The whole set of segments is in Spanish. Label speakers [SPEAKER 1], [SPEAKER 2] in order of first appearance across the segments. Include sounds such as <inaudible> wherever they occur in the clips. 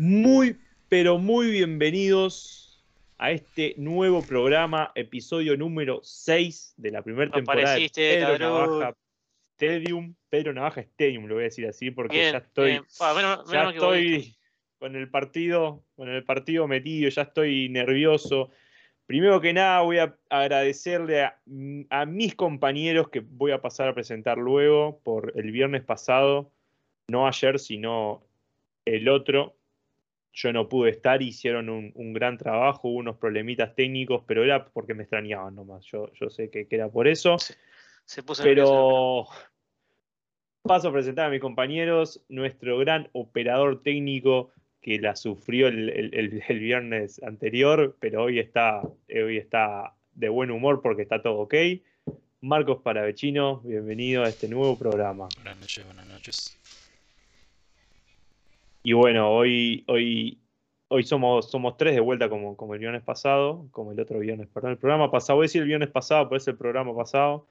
[SPEAKER 1] Muy, pero muy bienvenidos a este nuevo programa, episodio número 6 de la primera temporada de Pedro. Navaja Stadium. Pedro Navaja Stadium, lo voy a decir así porque
[SPEAKER 2] Bien,
[SPEAKER 1] ya estoy, ya estoy con el partido, con el partido metido, ya estoy nervioso. Primero que nada, voy a agradecerle a, a mis compañeros que voy a pasar a presentar luego por el viernes pasado, no ayer, sino el otro. Yo no pude estar, hicieron un, un gran trabajo, hubo unos problemitas técnicos, pero era porque me extrañaban nomás. Yo, yo sé que, que era por eso.
[SPEAKER 2] Se puso nervioso.
[SPEAKER 1] Pero paso a presentar a mis compañeros, nuestro gran operador técnico que la sufrió el, el- el- el viernes anterior, pero hoy está, hoy está de buen humor porque está todo ok. Marcos Paravecino, bienvenido a este nuevo programa.
[SPEAKER 3] Buenas noches, buenas noches.
[SPEAKER 1] Y bueno, hoy, hoy, hoy somos, somos tres de vuelta como, como el viernes pasado, como el otro viernes, perdón, el programa pasado, voy a decir el viernes pasado, pero es el programa pasado.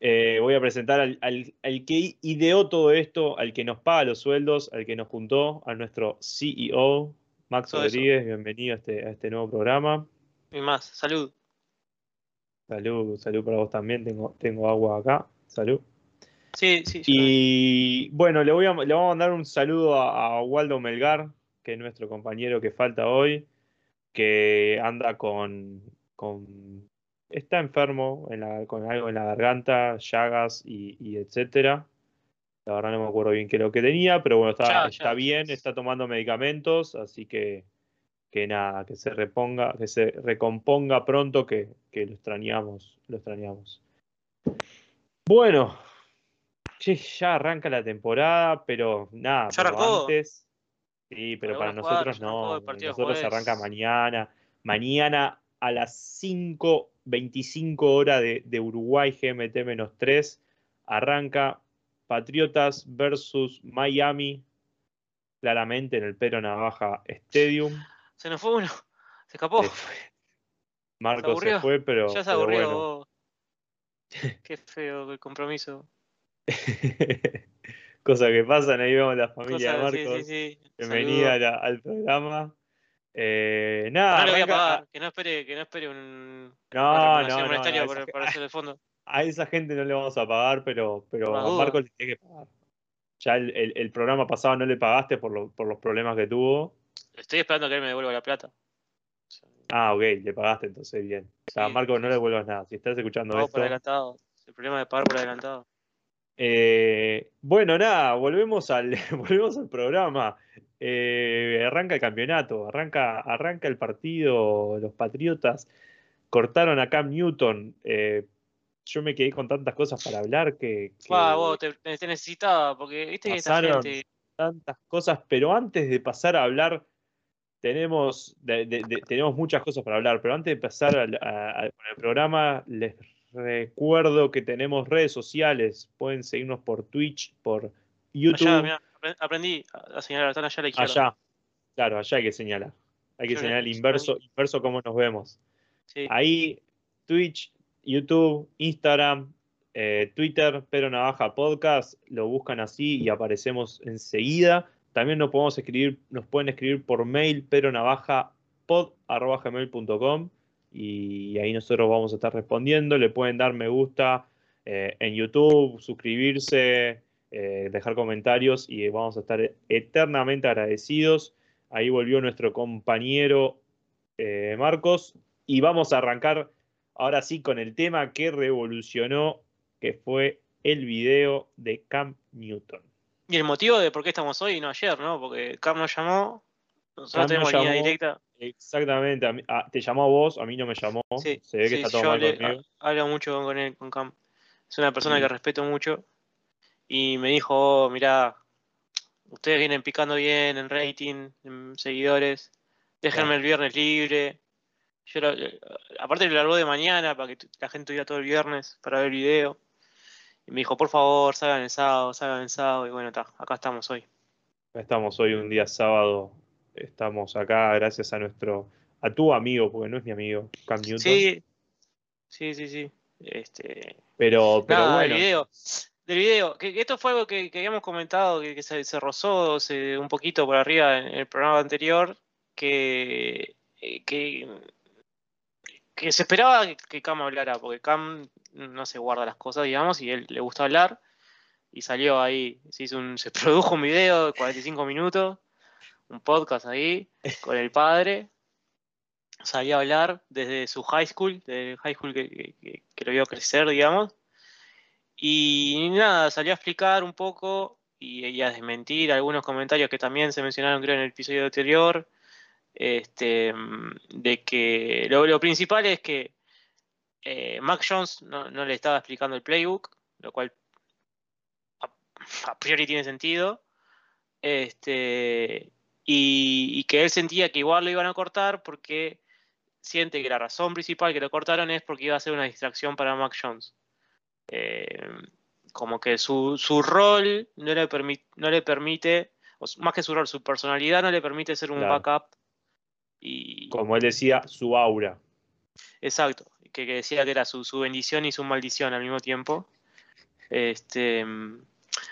[SPEAKER 1] Eh, voy a presentar al, al- al que ideó todo esto, al que nos paga los sueldos, al que nos juntó, a nuestro CEO, Max
[SPEAKER 2] Todo eso.
[SPEAKER 1] Rodríguez, bienvenido a este, a este nuevo programa.
[SPEAKER 2] Y más, salud.
[SPEAKER 1] Salud, salud para vos también, tengo, tengo agua acá, salud.
[SPEAKER 2] Sí, sí.
[SPEAKER 1] Y bueno, le, voy a, le vamos a mandar un saludo a, a Waldo Melgar, que es nuestro compañero que falta hoy, que anda con, con está enfermo en la- con algo en la garganta, llagas y, y etcétera. La verdad no me acuerdo bien qué es lo que tenía, pero bueno, está,
[SPEAKER 2] Ya,
[SPEAKER 1] está
[SPEAKER 2] ya.
[SPEAKER 1] bien, está tomando medicamentos, así que, que nada, que se reponga, que se recomponga pronto, que, que lo extrañamos, lo extrañamos. Bueno, che, ya arranca la temporada, pero nada,
[SPEAKER 2] ¿Ya
[SPEAKER 1] pero
[SPEAKER 2] arrancó?
[SPEAKER 1] antes. Sí, pero para nosotros no. Nosotros
[SPEAKER 2] jueves.
[SPEAKER 1] arranca mañana. Mañana a las 5.25 horas de, de Uruguay, GMT-3, arranca Patriotas versus Miami, claramente en el Pedro Navaja Stadium.
[SPEAKER 2] Se nos fue uno. Se escapó.
[SPEAKER 1] Marco se fue, pero,
[SPEAKER 2] ya se
[SPEAKER 1] pero
[SPEAKER 2] aburrió.
[SPEAKER 1] bueno.
[SPEAKER 2] vos. Qué feo el compromiso. <laughs>
[SPEAKER 1] Cosas que pasan, ahí vemos la familia de
[SPEAKER 2] Cosas-
[SPEAKER 1] Marcos.
[SPEAKER 2] sí, sí.
[SPEAKER 1] Bienvenida la- al programa. Eh, nada,
[SPEAKER 2] No le voy a
[SPEAKER 1] arranca-
[SPEAKER 2] pagar. Que no espere, que no espere un.
[SPEAKER 1] No,
[SPEAKER 2] una
[SPEAKER 1] no, no,
[SPEAKER 2] monetaria
[SPEAKER 1] no,
[SPEAKER 2] por- hacer de fondo. <laughs>
[SPEAKER 1] a esa gente no le vamos a pagar, pero, pero a. Marcos le tiene que pagar. Ya el, el- el programa pasado no le pagaste por, lo- por los problemas que tuvo.
[SPEAKER 2] Estoy esperando que él me devuelva la plata.
[SPEAKER 1] Ah, ok, le pagaste entonces bien. O sea,
[SPEAKER 2] Sí,
[SPEAKER 1] Marcos no le
[SPEAKER 2] sí.
[SPEAKER 1] vuelvas nada. Si estás escuchando esto.
[SPEAKER 2] por adelantado. El problema de pagar por adelantado.
[SPEAKER 1] Eh, bueno, nada, volvemos al, <laughs> volvemos al programa. Eh, arranca el campeonato, arranca, arranca el partido, los Patriotas cortaron a Cam Newton. eh, yo me quedé con tantas cosas para hablar que, que
[SPEAKER 2] vos te, te necesitaba, porque viste que esta gente.
[SPEAKER 1] tantas cosas, pero antes de pasar a hablar, tenemos, de- de- de- tenemos muchas cosas para hablar, pero antes de pasar al- a- a- con el programa, les recuerdo que tenemos redes sociales, pueden seguirnos por Twitch, por YouTube.
[SPEAKER 2] Allá, mirá, apre- aprendí a señalar, están allá a la izquierda.
[SPEAKER 1] Allá. Claro, allá hay que señalar. Hay que
[SPEAKER 2] Yo
[SPEAKER 1] señalar el inverso, inverso cómo nos vemos.
[SPEAKER 2] Sí.
[SPEAKER 1] Ahí, Twitch, YouTube, Instagram, eh, Twitter, Pero Navaja Podcast, lo buscan así y aparecemos enseguida. También nos podemos escribir, nos pueden escribir por mail, pero gmail.com y ahí nosotros vamos a estar respondiendo. Le pueden dar me gusta eh, en YouTube, suscribirse, eh, dejar comentarios y vamos a estar eternamente agradecidos. Ahí volvió nuestro compañero eh, Marcos y vamos a arrancar ahora sí con el tema que revolucionó, que fue el video de Cam Newton.
[SPEAKER 2] Y el motivo de por qué estamos hoy y no ayer, ¿no? Porque Cam nos llamó, nosotros
[SPEAKER 1] Cam nos
[SPEAKER 2] tenemos línea
[SPEAKER 1] llamó.
[SPEAKER 2] directa.
[SPEAKER 1] Exactamente, a mí- a- te llamó a vos, a mí no me llamó.
[SPEAKER 2] Sí,
[SPEAKER 1] Se ve que
[SPEAKER 2] sí,
[SPEAKER 1] está todo
[SPEAKER 2] yo
[SPEAKER 1] mal conmigo.
[SPEAKER 2] ha- hablo mucho con él, con Cam. Es una persona
[SPEAKER 1] Sí.
[SPEAKER 2] que respeto mucho. Y me dijo, mirá, ustedes vienen picando bien en rating, en seguidores. Déjenme el viernes libre. Yo lo- eh, aparte le habló de mañana para que la gente tuviera todo el viernes para ver el video. Y me dijo, por favor, salgan el sábado, salgan el sábado. Y bueno, está, acá estamos hoy.
[SPEAKER 1] Estamos hoy un día sábado, estamos acá gracias a nuestro, a tu amigo, porque no es mi amigo, Cam Newton.
[SPEAKER 2] Sí, sí, sí, sí. Este,
[SPEAKER 1] Pero, pero
[SPEAKER 2] Nada,
[SPEAKER 1] bueno,
[SPEAKER 2] el video. del video, que, que esto fue algo que, que habíamos comentado, que, que se, se rozó se- un poquito por arriba en el programa anterior, que, eh, que, que se esperaba que, que Cam hablara, porque Cam no se guarda las cosas, digamos, y él le gusta hablar, y salió ahí, se, hizo un, se <laughs> produjo un video de 45 minutos, un podcast ahí, con el padre, salió a hablar desde su high school, desde el high school que, lo vio crecer, digamos, y nada, salió a explicar un poco y, y a desmentir algunos comentarios que también se mencionaron creo en el episodio anterior, este, de que lo, principal es que eh, Mac Jones no, no le estaba explicando el playbook, lo cual a, a priori tiene sentido, este, y, y que él sentía que igual lo iban a cortar porque siente que la razón principal que lo cortaron es porque iba a ser una distracción para Mac Jones. Eh, como que su, su rol no le, permi- no le permite, o más que su rol, su personalidad no le permite ser un
[SPEAKER 1] Claro.
[SPEAKER 2] backup. Y,
[SPEAKER 1] Como él decía, su aura.
[SPEAKER 2] Exacto, que, que decía que era su, su bendición y su maldición al mismo tiempo. Este,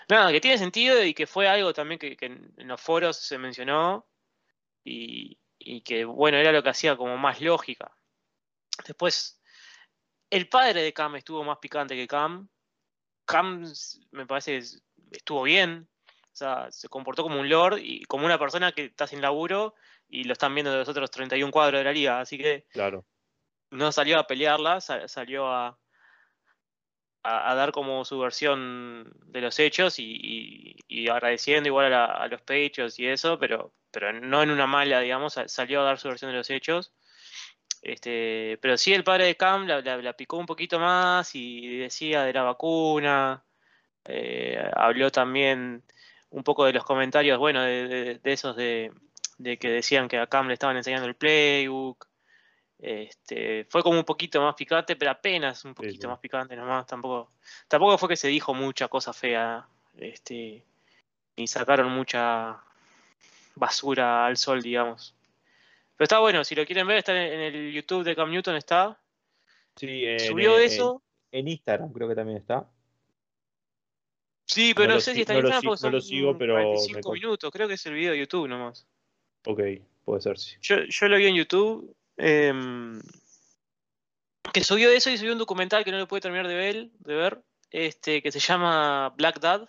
[SPEAKER 2] nada, que tiene sentido y que fue algo también que, que en los foros se mencionó y, y que, bueno, era lo que hacía como más lógica. Después, el padre de Cam estuvo más picante que Cam. Cam me parece que es- estuvo bien, o sea, se comportó como un lord y como una persona que está sin laburo y lo están viendo de los otros 31 cuadros de la liga, así que
[SPEAKER 1] Claro.
[SPEAKER 2] no salió a pelearla, sa- salió a, a, dar como su versión de los hechos y, agradeciendo igual a, la- los pechos y eso, pero, pero no en una mala, digamos, sa- salió a dar su versión de los hechos. Este, pero sí el padre de Cam la, picó un poquito más y decía de la vacuna, eh, habló también un poco de los comentarios, bueno, de, esos de que decían que a Cam le estaban enseñando el playbook. Este, fue como un poquito más picante, pero apenas un poquito
[SPEAKER 1] sí.
[SPEAKER 2] más picante nomás. Tampoco, tampoco fue que se dijo mucha cosa fea, este, ni sacaron mucha basura al sol, digamos. Pero está bueno, si lo quieren ver, está en, el YouTube de Cam Newton, está.
[SPEAKER 1] Sí, en,
[SPEAKER 2] Subió
[SPEAKER 1] en-
[SPEAKER 2] eso.
[SPEAKER 1] En Instagram creo que también está.
[SPEAKER 2] Sí, pero
[SPEAKER 1] no
[SPEAKER 2] sé
[SPEAKER 1] si-
[SPEAKER 2] si está
[SPEAKER 1] no
[SPEAKER 2] en
[SPEAKER 1] lo
[SPEAKER 2] Instagram
[SPEAKER 1] si- no lo
[SPEAKER 2] son
[SPEAKER 1] sigo, pero me
[SPEAKER 2] 45
[SPEAKER 1] con-
[SPEAKER 2] minutos. Creo que es el video de YouTube nomás.
[SPEAKER 1] Ok, puede ser, sí.
[SPEAKER 2] Yo, yo lo vi en YouTube. Em, que subió eso y subió un documental que no lo pude terminar de ver, de ver este, que se llama Black Dad.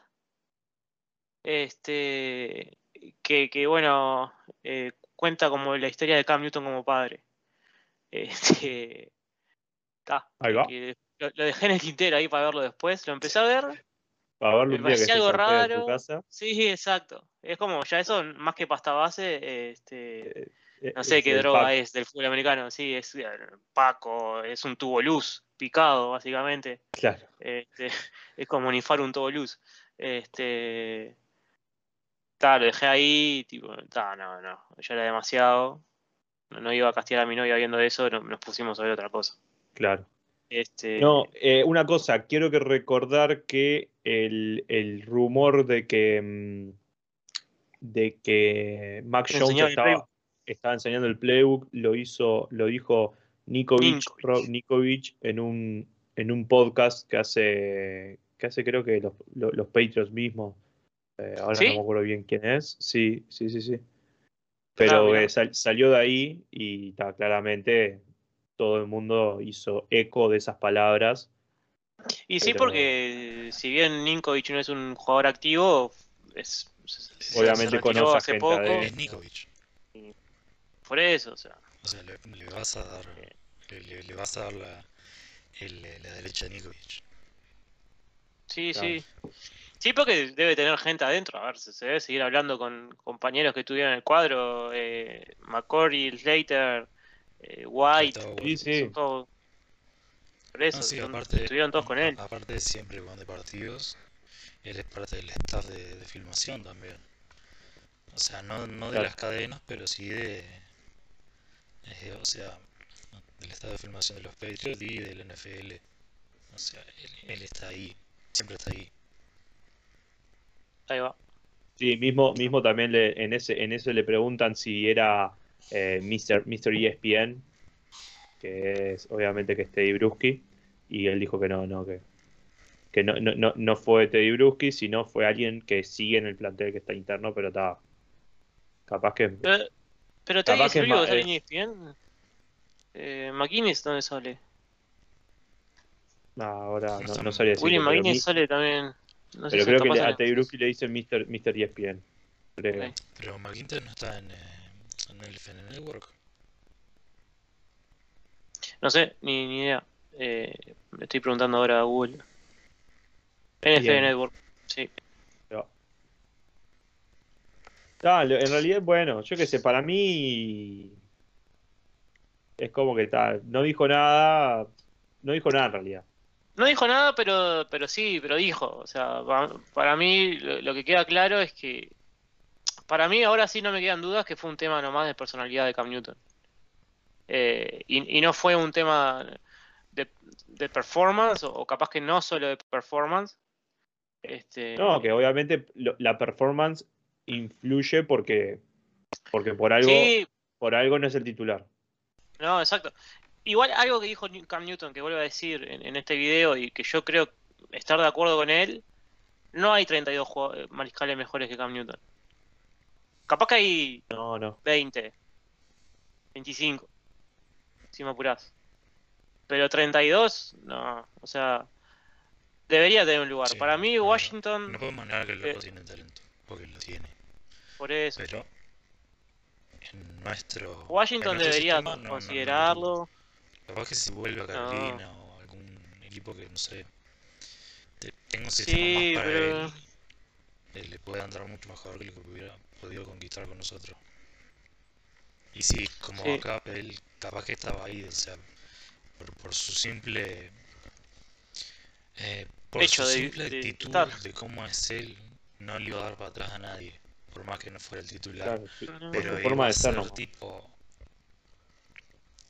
[SPEAKER 2] Este, que, que bueno, eh, cuenta como la historia de Cam Newton como padre. <laughs> Este, ta,
[SPEAKER 1] Ahí va.
[SPEAKER 2] que lo, lo dejé en el tintero ahí para verlo después. Lo empecé a ver.
[SPEAKER 1] Para verlo
[SPEAKER 2] Me
[SPEAKER 1] un día que
[SPEAKER 2] algo
[SPEAKER 1] en tu
[SPEAKER 2] raro.
[SPEAKER 1] casa.
[SPEAKER 2] Sí, exacto. Es como ya eso, más que pasta base, este,
[SPEAKER 1] eh,
[SPEAKER 2] no sé qué droga es del fútbol americano, sí, es eh, Paco, es un tubo luz picado, básicamente.
[SPEAKER 1] Claro.
[SPEAKER 2] Este, <laughs> es como unifar un tubo luz. Este. Ta, lo dejé ahí, tipo, ta, no, no, ya era demasiado. No, no iba a castigar a mi novia viendo eso, no- nos pusimos a ver otra cosa.
[SPEAKER 1] Claro.
[SPEAKER 2] Este,
[SPEAKER 1] No, eh, una cosa, quiero que recordar que el, el rumor de que mm, de que Mac Jones estaba. Estaba enseñando el playbook lo hizo, lo dijo Nikovic,
[SPEAKER 2] Ninkovic.
[SPEAKER 1] Rob Nikovic en un en un podcast que hace que hace creo que los, los, los Patriots mismos. Eh, ahora
[SPEAKER 2] ¿Sí?
[SPEAKER 1] no me acuerdo bien quién es. Sí, sí, sí, sí.
[SPEAKER 2] Ah,
[SPEAKER 1] Pero eh, sal- salió de ahí y ta, claramente todo el mundo hizo eco de esas palabras.
[SPEAKER 2] Y sí,
[SPEAKER 1] pero-
[SPEAKER 2] porque si bien Ninkovic no es un jugador activo, es,
[SPEAKER 1] Obviamente
[SPEAKER 2] se
[SPEAKER 1] conoce a
[SPEAKER 2] hace
[SPEAKER 1] gente
[SPEAKER 2] poco.
[SPEAKER 1] adentro.
[SPEAKER 3] Es Nikovic.
[SPEAKER 2] Por eso, o sea.
[SPEAKER 3] O sea, le, le vas a dar, le, le- le vas a dar la, el- la derecha a Nikovic.
[SPEAKER 2] Sí,
[SPEAKER 1] Claro.
[SPEAKER 2] sí. Sí, porque debe tener gente adentro. A ver, se, se debe seguir hablando con compañeros que estuvieron en el cuadro. Eh, McCory, Slater, eh, White.
[SPEAKER 1] Sí, sí.
[SPEAKER 2] todos- Por eso,
[SPEAKER 3] No, sí,
[SPEAKER 2] son-
[SPEAKER 3] aparte,
[SPEAKER 2] estuvieron todos con él.
[SPEAKER 3] Aparte, siempre cuando hay partidos, él es parte del staff de, de filmación también. O sea, no, no de
[SPEAKER 1] Claro.
[SPEAKER 3] las cadenas, pero sí de. Eh, o sea, del staff de filmación de los Patriots y del NFL. O sea, él, él está ahí, siempre está ahí.
[SPEAKER 2] Ahí va.
[SPEAKER 1] Sí, mismo, mismo también le- en ese, en eso le preguntan si era eh, Mr. Mr. ESPN, que es obviamente que es Teddy Bruschi, y él dijo que no, no, que, que no, no, no, no fue Teddy Bruschi, sino fue alguien que sigue en el plantel que está interno, pero está capaz que
[SPEAKER 2] Pero, pero Teddy
[SPEAKER 1] Capaz
[SPEAKER 2] es
[SPEAKER 1] que
[SPEAKER 2] sale
[SPEAKER 1] es-
[SPEAKER 2] en ESPN. Eh, McGuinness, ¿dónde sale?
[SPEAKER 1] no, ahora no,
[SPEAKER 3] No
[SPEAKER 1] sabría decirlo,
[SPEAKER 2] William
[SPEAKER 1] mi-
[SPEAKER 2] sale también. No sé
[SPEAKER 1] pero
[SPEAKER 2] si
[SPEAKER 1] creo
[SPEAKER 2] está
[SPEAKER 1] que le- a. Teddy Bruschi le dicen Mr. Mr. ESPN. creo.
[SPEAKER 3] Pero McIntyre no está en, eh, en el FN Network.
[SPEAKER 2] No sé, ni, ni idea. Eh, me estoy preguntando ahora a Google. NFL
[SPEAKER 1] Bien.
[SPEAKER 2] Network, sí.
[SPEAKER 1] Pero- Ah, en realidad, bueno, yo qué sé, para mí es como que tal, no dijo nada, no dijo nada en realidad.
[SPEAKER 2] No dijo nada, pero, pero sí, pero dijo. O sea, pa- para mí lo, lo que queda claro es que. Para mí ahora sí no me quedan dudas que fue un tema nomás de personalidad de Cam Newton. Eh, y, y no fue un tema de, de performance, o, o capaz que no solo de performance. Este,
[SPEAKER 1] No, que obviamente lo- la performance influye porque, porque por algo,
[SPEAKER 2] sí,
[SPEAKER 1] por algo no es el titular.
[SPEAKER 2] No, exacto. Igual algo que dijo Cam Newton, que vuelvo a decir en, en este video y que yo creo estar de acuerdo con él, no hay 32 jugado- eh, mariscales mejores que Cam Newton. Capaz que hay
[SPEAKER 1] No, no.
[SPEAKER 2] 20, 25, si me apurás. Pero 32, no, o sea, debería tener un lugar.
[SPEAKER 3] Sí,
[SPEAKER 2] Para mí
[SPEAKER 3] no,
[SPEAKER 2] Washington,
[SPEAKER 3] No podemos negar que el
[SPEAKER 2] Eh.
[SPEAKER 3] loco tiene talento, porque lo tiene.
[SPEAKER 2] Por eso,
[SPEAKER 3] Pero en nuestro.
[SPEAKER 2] Washington
[SPEAKER 3] en nuestro
[SPEAKER 2] debería
[SPEAKER 3] sistema, no- no- no lo
[SPEAKER 2] considerarlo.
[SPEAKER 3] Capaz que si vuelve a Carolina o algún equipo que no sé. te- tenga un sistema
[SPEAKER 2] Sí,
[SPEAKER 3] más para
[SPEAKER 2] pero-
[SPEAKER 3] él. eh, le puede andar mucho mejor que lo que hubiera podido conquistar con nosotros. Y sí, como
[SPEAKER 2] Sí.
[SPEAKER 3] acá él capaz que estaba ahí, o sea, por, por su simple. eh, por
[SPEAKER 2] Hecho
[SPEAKER 3] su
[SPEAKER 2] de-
[SPEAKER 3] simple
[SPEAKER 2] de
[SPEAKER 3] actitud
[SPEAKER 2] estar.
[SPEAKER 3] de cómo es él, no le iba a dar para atrás a nadie, por más que no fuera el titular.
[SPEAKER 1] Claro.
[SPEAKER 3] Pero
[SPEAKER 1] forma de ser, ¿no?
[SPEAKER 3] tipo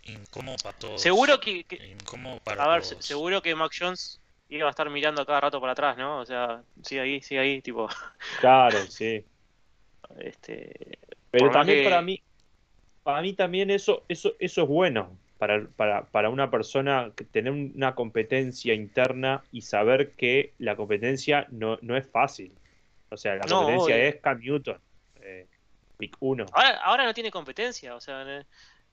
[SPEAKER 3] incómodo para todos.
[SPEAKER 2] Seguro que, que-
[SPEAKER 3] incómodo para
[SPEAKER 2] A ver,
[SPEAKER 3] todos.
[SPEAKER 2] seguro que Mac Jones iba a estar mirando a cada rato para atrás, ¿no? O sea, sigue ahí, sigue ahí, tipo,
[SPEAKER 1] Claro, <laughs> sí.
[SPEAKER 2] este,
[SPEAKER 1] Pero también
[SPEAKER 2] que-
[SPEAKER 1] para mí, para mí también eso, eso, eso es bueno para, para, para una persona que tener una competencia interna y saber que la competencia no, no es fácil. O sea, la
[SPEAKER 2] No,
[SPEAKER 1] competencia
[SPEAKER 2] obvio.
[SPEAKER 1] es Cam Newton, eh, pick 1.
[SPEAKER 2] ahora, ahora no tiene competencia, o sea,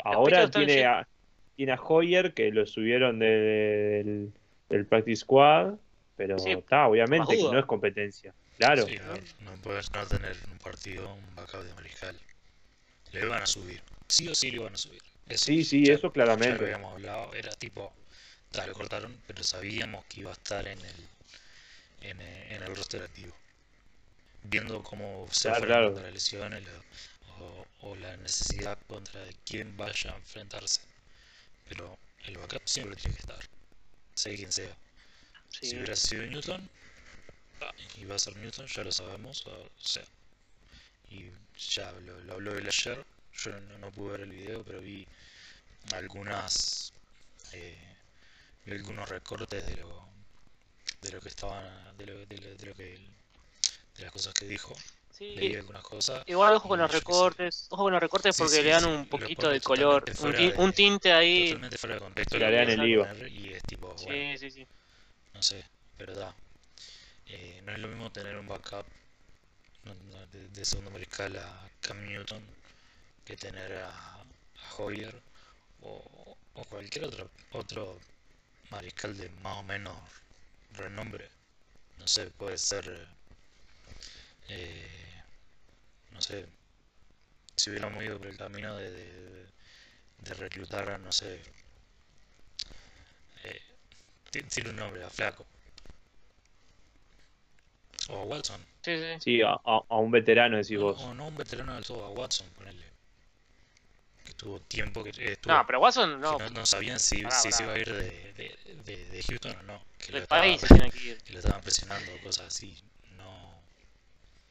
[SPEAKER 1] Ahora tiene a, tiene a Hoyer que lo subieron de- del, del Practice Squad, pero
[SPEAKER 2] Sí,
[SPEAKER 1] está, obviamente que no es competencia. Claro.
[SPEAKER 3] Sí, a ver, no puedes no tener un partido, un backup de mariscal. Le van a subir. Sí o sí le van a subir. Eso,
[SPEAKER 1] Sí, sí,
[SPEAKER 3] ya-
[SPEAKER 1] eso
[SPEAKER 3] Ya
[SPEAKER 1] claramente.
[SPEAKER 3] lo habíamos hablado, era tipo, tal, lo cortaron, pero sabíamos que iba a estar en el, en, en el roster activo. Viendo cómo se
[SPEAKER 1] Claro, claro.
[SPEAKER 3] contra las lesiones la- o, o la necesidad contra quién vaya a enfrentarse. Pero el backup siempre tiene que estar, sea quien sea.
[SPEAKER 2] sí.
[SPEAKER 3] Si hubiera sido Newton, ah, y va a ser Newton, ya lo sabemos, o sea. Y ya lo, lo habló él ayer, yo no, no pude ver el video, pero vi algunas eh, vi algunos recortes de lo de lo que estaban de lo, de lo- de lo que de las cosas que dijo
[SPEAKER 2] Sí,
[SPEAKER 3] leí algunas cosas
[SPEAKER 2] Igual ojo con los recortes, ojo con los recortes porque
[SPEAKER 3] sí,
[SPEAKER 2] le dan un poquito de color, un,
[SPEAKER 3] de-
[SPEAKER 2] tinte ahí.
[SPEAKER 3] totalmente fuera de contexto
[SPEAKER 1] Le
[SPEAKER 3] que
[SPEAKER 1] el IVA.
[SPEAKER 3] y es tipo bueno,
[SPEAKER 2] Sí, sí, sí.
[SPEAKER 3] no sé, pero da. Eh, no es lo mismo tener un backup de, de segundo mariscal a Cam Newton que tener a, a Hoyer o, o cualquier otro, otro mariscal de más o menos renombre. No sé, puede ser. Eh, no sé. Si hubiéramos ido por el camino de, de, de reclutar a, no sé. Eh, ti- tiene un nombre, a Flaco. O a Watson.
[SPEAKER 2] Sí, sí.
[SPEAKER 1] Sí, a, a- un veterano decís
[SPEAKER 3] No,
[SPEAKER 1] vos.
[SPEAKER 3] o no un veterano del todo, a Watson, ponele. Que tuvo tiempo que eh, estuvo-
[SPEAKER 2] No, pero Watson no,
[SPEAKER 3] no, no sabían si,
[SPEAKER 2] Pará,
[SPEAKER 3] si se iba a ir de, de, de, de Houston o no. Que lo,
[SPEAKER 2] del
[SPEAKER 3] estaba-
[SPEAKER 2] país se tiene que ir.
[SPEAKER 3] que lo estaban presionando, cosas así.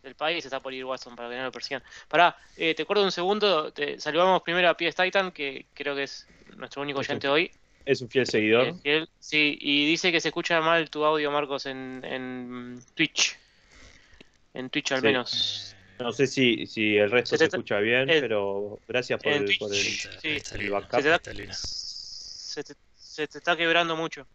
[SPEAKER 2] Del país está por ir Watson para que no lo persigan. Pará, eh, te acuerdo un segundo, te saludamos primero a Pies Titan, que creo que es nuestro único
[SPEAKER 1] Sí.
[SPEAKER 2] oyente hoy.
[SPEAKER 1] Es un fiel seguidor.
[SPEAKER 2] Eh, sí, y dice que se escucha mal tu audio, Marcos, en, en Twitch. En Twitch al
[SPEAKER 1] Sí.
[SPEAKER 2] menos.
[SPEAKER 3] Eh,
[SPEAKER 1] No sé si, si el resto
[SPEAKER 2] Se
[SPEAKER 1] escucha bien,
[SPEAKER 2] el-
[SPEAKER 1] pero gracias por el,
[SPEAKER 2] Twitch.
[SPEAKER 1] por el-
[SPEAKER 2] sí,
[SPEAKER 1] el backup.
[SPEAKER 2] Te
[SPEAKER 3] está.
[SPEAKER 2] Se te, se te está quebrando mucho.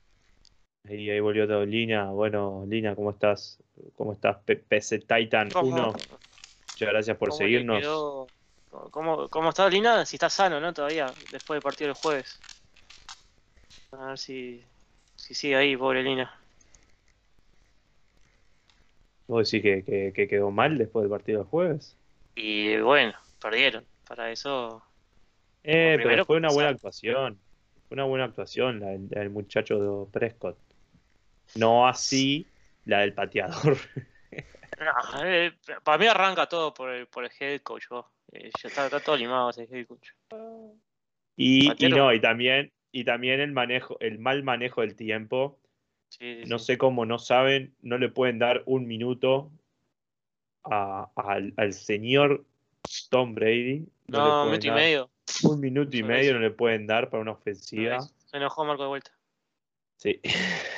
[SPEAKER 1] Ahí, ahí volvió todo Lina. Bueno, Lina, ¿cómo estás? ¿Cómo estás? PC Titan
[SPEAKER 2] ¿Cómo,
[SPEAKER 1] 1. Muchas gracias por
[SPEAKER 2] cómo
[SPEAKER 1] seguirnos.
[SPEAKER 2] quedó- ¿Cómo, ¿Cómo está Lina? Si está sano, ¿no? Todavía, después del partido del jueves. A ver si, si sigue ahí, pobre Lina.
[SPEAKER 1] ¿Vos decís que, que- que quedó mal después del partido del jueves?
[SPEAKER 2] Y bueno, perdieron. Para eso.
[SPEAKER 1] Eh, pero fue una buena actuación. Fue una buena actuación la del muchacho de Prescott. No así la del pateador. <laughs>
[SPEAKER 2] No, eh, para mí arranca todo por el, por el head coach. Eh, ya está, está todo limado ese head coach.
[SPEAKER 1] Y, no, y también, y también el manejo, el mal manejo del tiempo.
[SPEAKER 2] Sí, sí,
[SPEAKER 1] No
[SPEAKER 2] sí.
[SPEAKER 1] sé cómo no saben, no le pueden dar un minuto a- al, al señor Tom Brady. No,
[SPEAKER 2] No, minuto y medio.
[SPEAKER 1] Un minuto y medio no le pueden dar para una ofensiva.
[SPEAKER 2] Se enojó Marco de vuelta.
[SPEAKER 1] Sí. <laughs>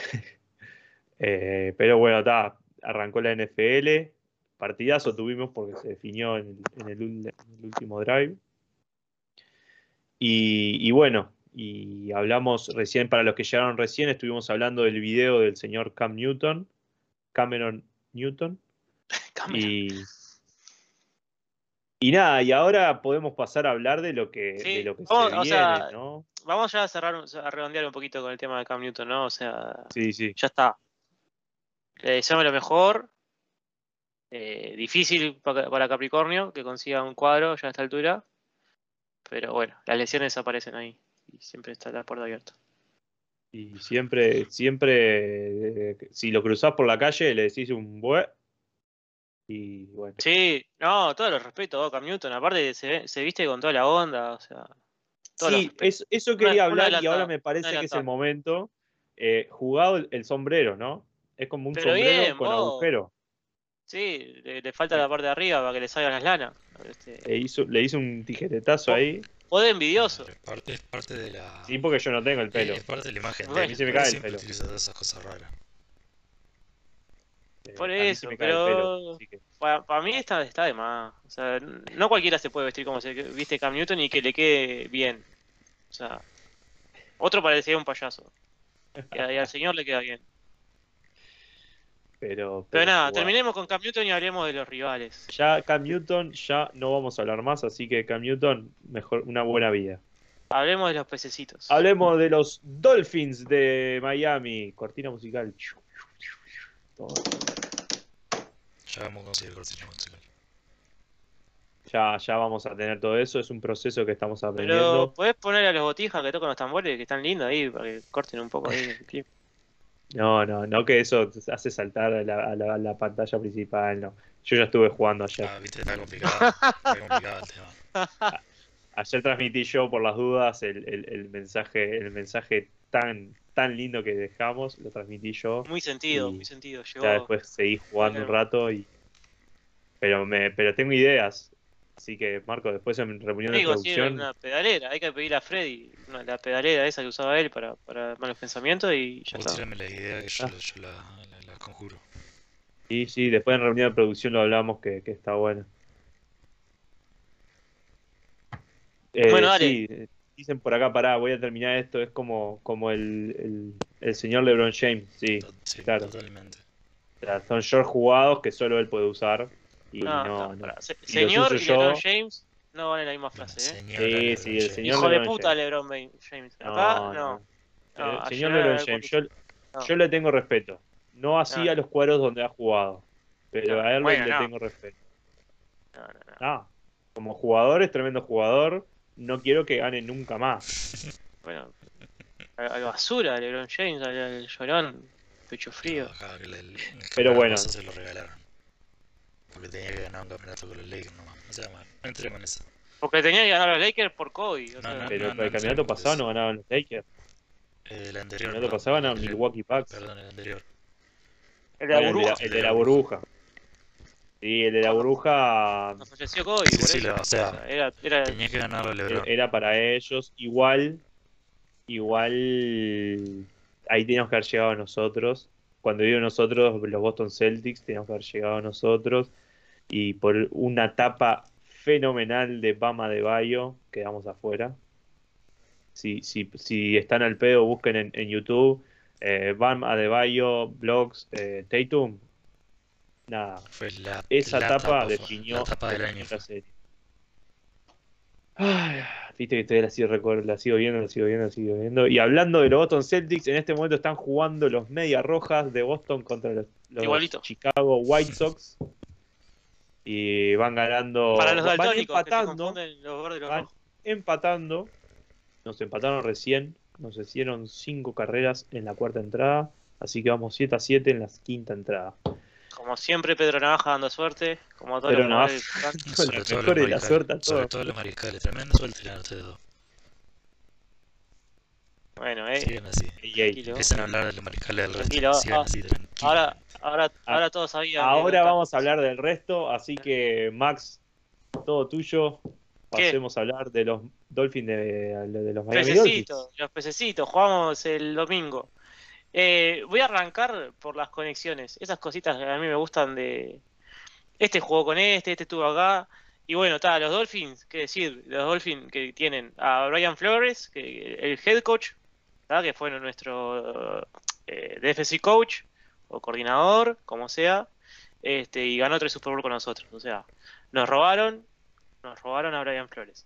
[SPEAKER 1] Eh, pero bueno, está. Arrancó la NFL. Partidazo tuvimos porque se definió en el, en el ul- en el último drive. Y, y bueno, y hablamos recién, para los que llegaron recién, estuvimos hablando del video del señor Cam Newton, Cameron Newton. <laughs>
[SPEAKER 2] Cámara.
[SPEAKER 1] Y, y nada, y ahora podemos pasar a hablar de lo que,
[SPEAKER 2] Sí,
[SPEAKER 1] de lo que
[SPEAKER 2] vamos,
[SPEAKER 1] se viene,
[SPEAKER 2] sea,
[SPEAKER 1] ¿no?
[SPEAKER 2] Vamos ya a cerrar, a redondear un poquito con el tema de Cam Newton, ¿no? O sea,
[SPEAKER 1] Sí, sí.
[SPEAKER 2] ya está. Le deseamos lo mejor. Eh, difícil pa- para Capricornio que consiga un cuadro ya a esta altura. Pero bueno, las lesiones aparecen ahí. Y siempre está la puerta abierta.
[SPEAKER 1] Y siempre, siempre, eh, si lo cruzás por la calle, le decís un bue. Y bueno,
[SPEAKER 2] Sí, no, todo lo respeto a Cam Newton. Aparte, se, se viste con toda la onda. O sea,
[SPEAKER 1] sí, es- eso quería
[SPEAKER 2] una
[SPEAKER 1] hablar y ahora me parece que es el momento. Eh, jugado el, el sombrero, ¿no? Es como un
[SPEAKER 2] Pero
[SPEAKER 1] sombrero
[SPEAKER 2] bien,
[SPEAKER 1] con
[SPEAKER 2] vos.
[SPEAKER 1] agujero.
[SPEAKER 2] Sí, le, le falta la parte de arriba para que le salgan las lanas. Este,
[SPEAKER 1] Le hizo, le hizo un tijeretazo
[SPEAKER 2] Oh,
[SPEAKER 1] ahí.
[SPEAKER 2] Poder envidioso.
[SPEAKER 3] Es parte, es parte de la.
[SPEAKER 1] Sí, porque yo no tengo el pelo.
[SPEAKER 3] Es parte de la imagen.
[SPEAKER 2] Bueno,
[SPEAKER 3] de
[SPEAKER 2] a mí
[SPEAKER 1] se me cae el
[SPEAKER 3] siempre
[SPEAKER 1] pelo.
[SPEAKER 3] esas cosas raras.
[SPEAKER 1] Eh,
[SPEAKER 2] por eso, pero-
[SPEAKER 1] que-
[SPEAKER 2] Para, mí está, está de más. O sea, no cualquiera se puede vestir como se viste Cam Newton y que le quede bien. O sea, otro parecería un payaso. Y al señor le queda bien.
[SPEAKER 1] Pero,
[SPEAKER 2] Pero nada, terminemos con Cam Newton y hablemos de los rivales.
[SPEAKER 1] Ya Cam Newton, ya no vamos a hablar más, así que Cam Newton, mejor, una buena vida.
[SPEAKER 2] Hablemos de los pececitos.
[SPEAKER 1] Hablemos de los Dolphins de Miami. Cortina musical. Todo.
[SPEAKER 3] Ya vamos a conseguir cortina musical.
[SPEAKER 1] Ya, ya vamos a tener todo eso. Es un proceso que estamos
[SPEAKER 2] Pero
[SPEAKER 1] aprendiendo.
[SPEAKER 2] podés poner a los botijas que tocan los tambores que están lindos ahí para que corten un poco ahí el clip.
[SPEAKER 1] No, no, no que eso hace saltar a la, a la- a la pantalla principal. No. Yo ya estuve jugando ayer.
[SPEAKER 3] Ah, viste, está complicado. Está complicado el tema.
[SPEAKER 1] Ayer transmití yo por las dudas el, el- el mensaje, el mensaje tan, tan lindo que dejamos. Lo transmití yo.
[SPEAKER 2] Muy sentido, muy sentido. Llegó.
[SPEAKER 1] Ya después seguí jugando un rato y. Pero me, pero tengo ideas. Así que, Marco, después en reunión de
[SPEAKER 2] Digo, sí,
[SPEAKER 1] producción.
[SPEAKER 2] una pedalera, hay que pedirle a Freddy una- la pedalera esa que usaba él para, para malos pensamientos y ya está.
[SPEAKER 3] la idea que yo, yo la, la- la conjuro.
[SPEAKER 1] Sí, sí, después en reunión de producción lo hablamos que, que está bueno. Eh,
[SPEAKER 2] Bueno, dale.
[SPEAKER 1] sí, dicen por acá, pará, voy a terminar esto. Es como, como el, el, el señor LeBron James, Sí, claro.
[SPEAKER 3] totalmente.
[SPEAKER 1] O sea, son short jugados que solo él puede usar. Y
[SPEAKER 2] No,
[SPEAKER 1] no,
[SPEAKER 2] no,
[SPEAKER 1] no.
[SPEAKER 2] pará. Se-
[SPEAKER 1] Y los
[SPEAKER 2] señor y
[SPEAKER 1] yo.
[SPEAKER 2] LeBron James no van en la misma frase, ¿eh?
[SPEAKER 1] Sí, el señor
[SPEAKER 2] Hijo de puta. LeBron James.
[SPEAKER 1] No,
[SPEAKER 2] Acá
[SPEAKER 1] no. señor LeBron James, yo,
[SPEAKER 2] No.
[SPEAKER 1] yo le tengo respeto. No así
[SPEAKER 2] No.
[SPEAKER 1] a los cuadros donde ha jugado. Pero
[SPEAKER 2] No,
[SPEAKER 1] a él
[SPEAKER 2] bueno,
[SPEAKER 1] le
[SPEAKER 2] no.
[SPEAKER 1] tengo respeto.
[SPEAKER 2] No, no, no.
[SPEAKER 1] Ah, como jugador es tremendo jugador. No quiero que gane nunca más.
[SPEAKER 2] Bueno, a, a la basura, LeBron James, al, al llorón, pecho frío.
[SPEAKER 3] Acá que le- el- el
[SPEAKER 1] Pero bueno.
[SPEAKER 3] pasado se lo regalaron. Porque tenía que ganar un campeonato con los Lakers nomás. O sea, no entremos en eso.
[SPEAKER 2] Porque tenía que ganar a los Lakers por Kobe. O
[SPEAKER 3] No,
[SPEAKER 2] sea,
[SPEAKER 3] no,
[SPEAKER 1] Pero
[SPEAKER 3] no,
[SPEAKER 1] el
[SPEAKER 3] no,
[SPEAKER 1] campeonato pasado
[SPEAKER 3] no,
[SPEAKER 1] ganaban los Lakers.
[SPEAKER 3] Eh, el
[SPEAKER 1] El
[SPEAKER 3] anterior.
[SPEAKER 1] campeonato
[SPEAKER 3] perdón,
[SPEAKER 1] pasado ganaban
[SPEAKER 3] el-
[SPEAKER 1] Milwaukee Bucks.
[SPEAKER 3] Perdón, el anterior.
[SPEAKER 2] el de la burbuja.
[SPEAKER 1] el de la burbuja. Sí, el de la burbuja
[SPEAKER 2] Nos falleció Kobe.
[SPEAKER 3] Sí,
[SPEAKER 2] por
[SPEAKER 3] sí,
[SPEAKER 2] eso.
[SPEAKER 3] o sea,
[SPEAKER 2] era, era,
[SPEAKER 3] Tenía que ganarlo LeBron.
[SPEAKER 1] era para ellos. Igual, igual, ahí teníamos que haber llegado nosotros. Cuando digo nosotros, los Boston Celtics, teníamos que haber llegado nosotros. Y por una tapa fenomenal de Bama de Bayo, quedamos afuera. Si, si, si están al pedo, busquen en, en YouTube eh, Bam Adebayo, Blocks, eh, Tatum, nada.
[SPEAKER 3] Fue la,
[SPEAKER 1] Esa
[SPEAKER 3] la
[SPEAKER 1] etapa
[SPEAKER 3] fue-
[SPEAKER 1] definió
[SPEAKER 3] la año.
[SPEAKER 1] serie. Ay, viste que todavía la sigo, recuer- la sigo viendo, la sigo viendo, la sigo viendo. Y hablando de los Boston Celtics, en este momento están jugando los Medias Rojas de Boston contra los. Chicago White Sox. Y van ganando.
[SPEAKER 2] Para los
[SPEAKER 1] van
[SPEAKER 2] daltónicos, que se
[SPEAKER 1] empatando.
[SPEAKER 2] los los
[SPEAKER 1] Van
[SPEAKER 2] rojos.
[SPEAKER 1] empatando. Nos empataron recién. Nos hicieron cinco carreras en la cuarta entrada. Así que vamos 7 a 7 en la quinta entrada.
[SPEAKER 2] Como siempre, Pedro Navaja dando suerte. Como todos
[SPEAKER 1] Pedro
[SPEAKER 2] los
[SPEAKER 1] Navaja. <laughs>
[SPEAKER 3] Sobre todo, los
[SPEAKER 1] y la
[SPEAKER 3] mariscales,
[SPEAKER 1] suerte a
[SPEAKER 3] sobre
[SPEAKER 1] todos.
[SPEAKER 3] todo los mariscales. Tremenda suerte ustedes dos.
[SPEAKER 2] Bueno, eh.
[SPEAKER 3] Sigan así.
[SPEAKER 1] Ey.
[SPEAKER 2] Tranquilo.
[SPEAKER 3] Empiezan a hablar de los mariscales del resto. Sigan
[SPEAKER 2] ah,
[SPEAKER 3] así, tranquilo.
[SPEAKER 2] Ahora, ahora,
[SPEAKER 1] Ah,
[SPEAKER 2] ahora todos sabían.
[SPEAKER 1] Ahora vamos a hablar del resto, así que Max, todo tuyo.
[SPEAKER 2] ¿Qué?
[SPEAKER 1] Pasemos a hablar de los Dolphins de, de los Miami Dolphins.
[SPEAKER 2] Pececitos, los pececitos, jugamos el domingo. Eh, voy a arrancar por las conexiones, esas cositas que a mí me gustan de... Este jugó con este, este estuvo acá. Y bueno, está, los Dolphins, qué decir, los Dolphins que tienen a Brian Flores, que, el head coach, que fue nuestro eh, DFC coach o coordinador, como sea, este, y ganó tres Super Bowl con nosotros. O sea, nos robaron, nos robaron a Brian Flores.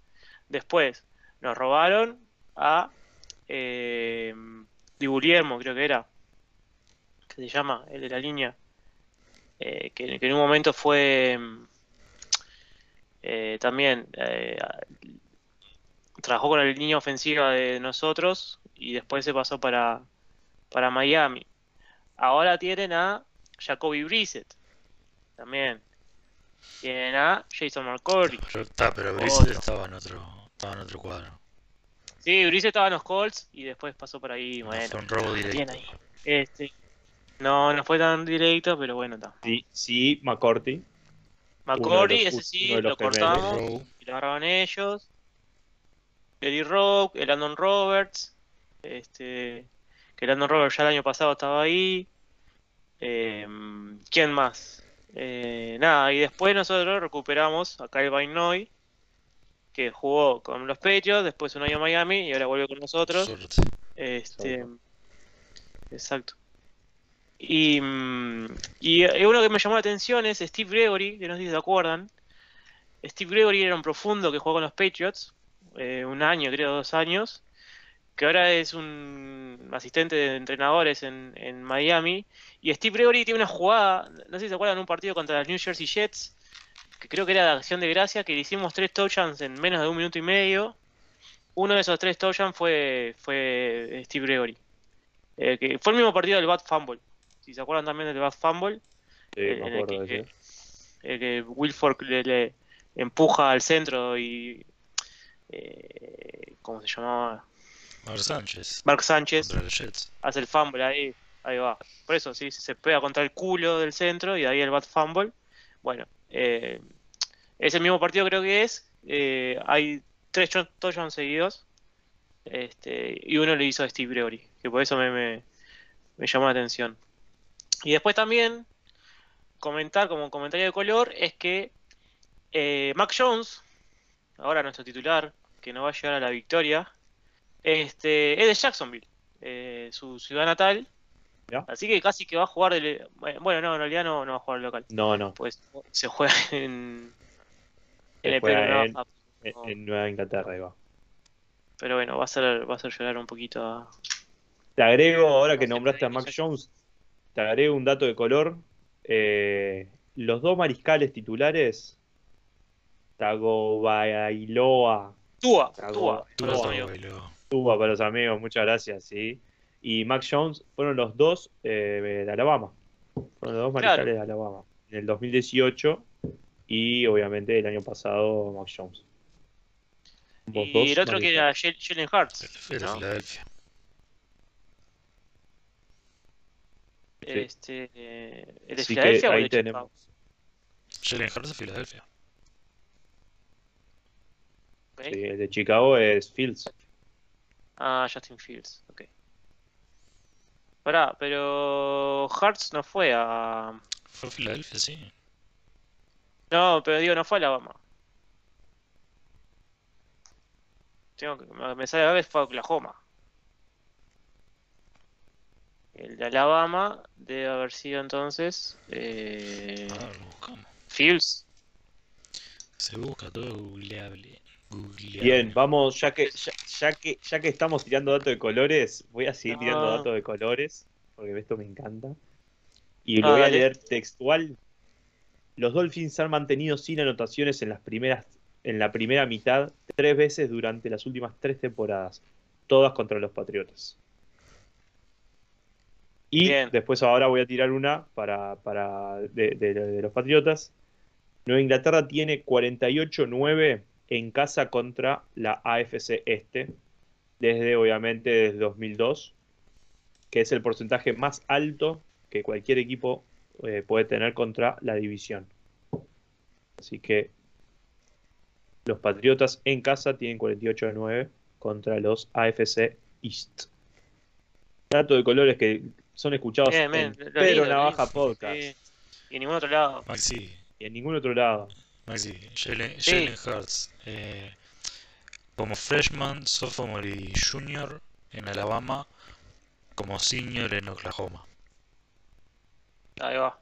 [SPEAKER 2] Después, nos robaron a eh, Di Guglielmo, creo que era, que se llama, el de la línea, eh, que, en un momento fue eh, también eh, trabajó con la línea ofensiva de nosotros y después se pasó para, para Miami. Ahora tienen a Jacoby Brissett, también. Tienen a Jason McCourty.
[SPEAKER 3] Pero, está, pero Brissett
[SPEAKER 2] Otro.
[SPEAKER 3] estaba en otro, estaba en otro cuadro.
[SPEAKER 2] Sí, Brissett estaba en los Colts y después pasó por ahí.
[SPEAKER 3] No,
[SPEAKER 2] Bueno,
[SPEAKER 3] fue un robo directo.
[SPEAKER 2] ahí. Este, no, no fue tan directo, pero bueno, está.
[SPEAKER 1] Sí, sí, McCourty.
[SPEAKER 2] McCourty,
[SPEAKER 1] los-
[SPEAKER 2] ese sí, lo cortamos y lo agarraban ellos. Eddie Rock, el Landon Roberts, este, que Landon Roberts ya el año pasado estaba ahí. Em, ¿Quién más? Eh, nada, y después nosotros recuperamos a Kyle Vainoy, que jugó con los Patriots, después un año en Miami y ahora vuelve con nosotros.
[SPEAKER 3] Suerte.
[SPEAKER 2] Este,
[SPEAKER 1] Exacto.
[SPEAKER 2] exacto. Y, mm, y eh, uno que me llamó la atención es Steve Gregory, que no sé si se acuerdan. Steve Gregory era un profundo que jugó con los Patriots, eh, un año, creo, dos años, que ahora es un asistente de entrenadores en, en Miami. Y Steve Gregory tiene una jugada, no sé si se acuerdan, un partido contra los New Jersey Jets, que creo que era de acción de gracia, que le hicimos tres touchdowns en menos de un minuto y medio. Uno de esos tres touchdowns fue, fue Steve Gregory. Eh, que fue el mismo partido del Bad Fumble. Si se acuerdan también del Bad Fumble,
[SPEAKER 1] Sí,
[SPEAKER 2] eh,
[SPEAKER 1] me
[SPEAKER 2] en el que, el que Wilford le, le empuja al centro y. eh, ¿Cómo se llamaba?
[SPEAKER 3] Mar Sánchez.
[SPEAKER 2] Mark Sánchez hace el fumble ahí. Ahí va. Por eso, sí, se pega contra el culo del centro y de ahí el Bad Fumble. Bueno, eh, ese mismo partido creo que es. eh, hay tres touchdowns seguidos. Este, y uno le hizo a Steve Gregory, que por eso me, me, me llamó la atención. Y después también, comentar como comentario de color, es que eh, Mac Jones, ahora nuestro titular, que no va a llegar a la victoria, este, es de Jacksonville, eh, su ciudad natal.
[SPEAKER 1] Ya.
[SPEAKER 2] Así que casi que va a jugar del... Bueno, no, en realidad no, no va a jugar local.
[SPEAKER 1] No, no,
[SPEAKER 2] Pues se juega <laughs> en... En el
[SPEAKER 1] juega en-
[SPEAKER 2] no.
[SPEAKER 1] Nueva Inglaterra, va.
[SPEAKER 2] Pero bueno, va a ser, va a hacer llorar un poquito a...
[SPEAKER 1] Te agrego, ahora que nombraste a Mac. Jones, te agrego un dato de color. Eh, los dos mariscales titulares, Tagovailoa,
[SPEAKER 2] Tua,
[SPEAKER 1] Cagó.
[SPEAKER 2] Tua, los
[SPEAKER 1] no,
[SPEAKER 2] amigos.
[SPEAKER 3] bailó.
[SPEAKER 1] Tuba para los amigos, muchas gracias, sí. Y Mac Jones fueron los dos eh, de Alabama. Fueron los dos
[SPEAKER 2] Claro.
[SPEAKER 1] mariscales de Alabama. En el 2018 y obviamente el año pasado Mac Jones. Dos
[SPEAKER 2] Y el otro que era Jalen.
[SPEAKER 3] Era
[SPEAKER 2] ¿no?
[SPEAKER 3] Filadelfia.
[SPEAKER 1] Sí.
[SPEAKER 2] Este, eh, ¿El de
[SPEAKER 1] Así
[SPEAKER 2] Filadelfia o el
[SPEAKER 1] ahí
[SPEAKER 2] de
[SPEAKER 1] tenemos.
[SPEAKER 2] Chicago?
[SPEAKER 3] Jalen Hurts de Filadelfia.
[SPEAKER 1] Sí, el de Chicago es Fields.
[SPEAKER 2] Ah, Justin Fields, ok. Pará, pero Hurts no fue a...
[SPEAKER 3] Fue a Filadelfia, sí.
[SPEAKER 2] No, pero digo, no fue a Alabama. Tengo que, me sale a ver fue a Oklahoma. el de Alabama debe haber sido entonces eh,
[SPEAKER 3] A ver, lo buscamos.
[SPEAKER 2] Fields.
[SPEAKER 3] Se busca todo googleable.
[SPEAKER 1] Bien, vamos, ya que, ya, ya que, ya que estamos tirando datos de colores, voy a seguir tirando datos de colores, porque esto me encanta. Y lo
[SPEAKER 2] Ah,
[SPEAKER 1] voy a
[SPEAKER 2] dale.
[SPEAKER 1] leer textual. Los Dolphins han mantenido sin anotaciones en las primeras, en la primera mitad tres veces durante las últimas tres temporadas, todas contra los Patriotas. Y
[SPEAKER 2] Bien.
[SPEAKER 1] después ahora voy a tirar una para, para de, de- de los Patriotas. Nueva Inglaterra tiene 48-9 en casa contra la AFC Este, desde obviamente desde 2002, que es el porcentaje más alto que cualquier equipo eh, puede tener contra la división. Así que los Patriotas en casa tienen 48-9 contra los AFC East. Dato de colores que son escuchados
[SPEAKER 2] Bien,
[SPEAKER 1] en
[SPEAKER 2] bien,
[SPEAKER 1] Pedro Navaja
[SPEAKER 2] lindo.
[SPEAKER 1] Podcast
[SPEAKER 2] Sí. Y en ningún otro lado.
[SPEAKER 3] Maxi,
[SPEAKER 1] y en ningún otro lado.
[SPEAKER 3] Maxi, Jalen,
[SPEAKER 2] Sí.
[SPEAKER 3] Jalen Hurts. Eh, como freshman, sophomore y junior en Alabama, como senior en Oklahoma.
[SPEAKER 2] Ahí va.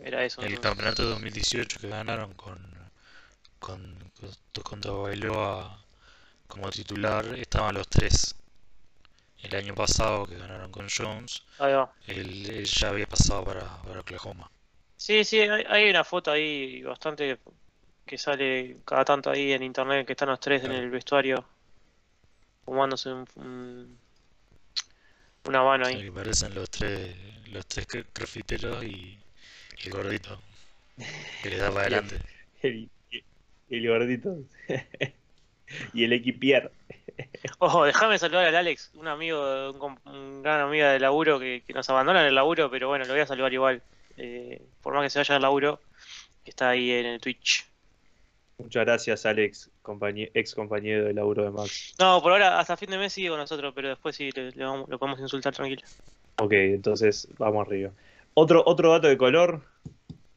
[SPEAKER 2] Era eso.
[SPEAKER 3] El
[SPEAKER 2] entonces.
[SPEAKER 3] campeonato de 2018 que ganaron con, con, con, con Tagovailoa como titular, estaban los tres. El año pasado que ganaron con Jones,
[SPEAKER 2] Ahí va.
[SPEAKER 3] él, él ya había pasado para, para Oklahoma.
[SPEAKER 2] Sí, sí, hay, hay una foto ahí bastante que sale cada tanto ahí en internet que están los tres en el vestuario fumándose un, un- ahí.
[SPEAKER 3] que parecen los tres, los tres cr- grafiteros y, y el gordito que le da para <laughs> adelante.
[SPEAKER 1] El, el gordito. <laughs> y el equipier. <laughs>
[SPEAKER 2] Ojo, déjame saludar al Alex, un amigo, un, un gran amigo de laburo que, que nos abandona en el laburo, pero bueno, lo voy a saludar igual. eh, por más que se vaya al laburo, que está ahí en el Twitch.
[SPEAKER 1] Muchas gracias, Alex, compañe- ex compañero de laburo de Max.
[SPEAKER 2] No, por ahora, hasta fin de mes sigue con nosotros, pero después sí le- le vamos- lo podemos insultar tranquilo.
[SPEAKER 1] Ok, entonces vamos arriba. Otro, otro dato de color,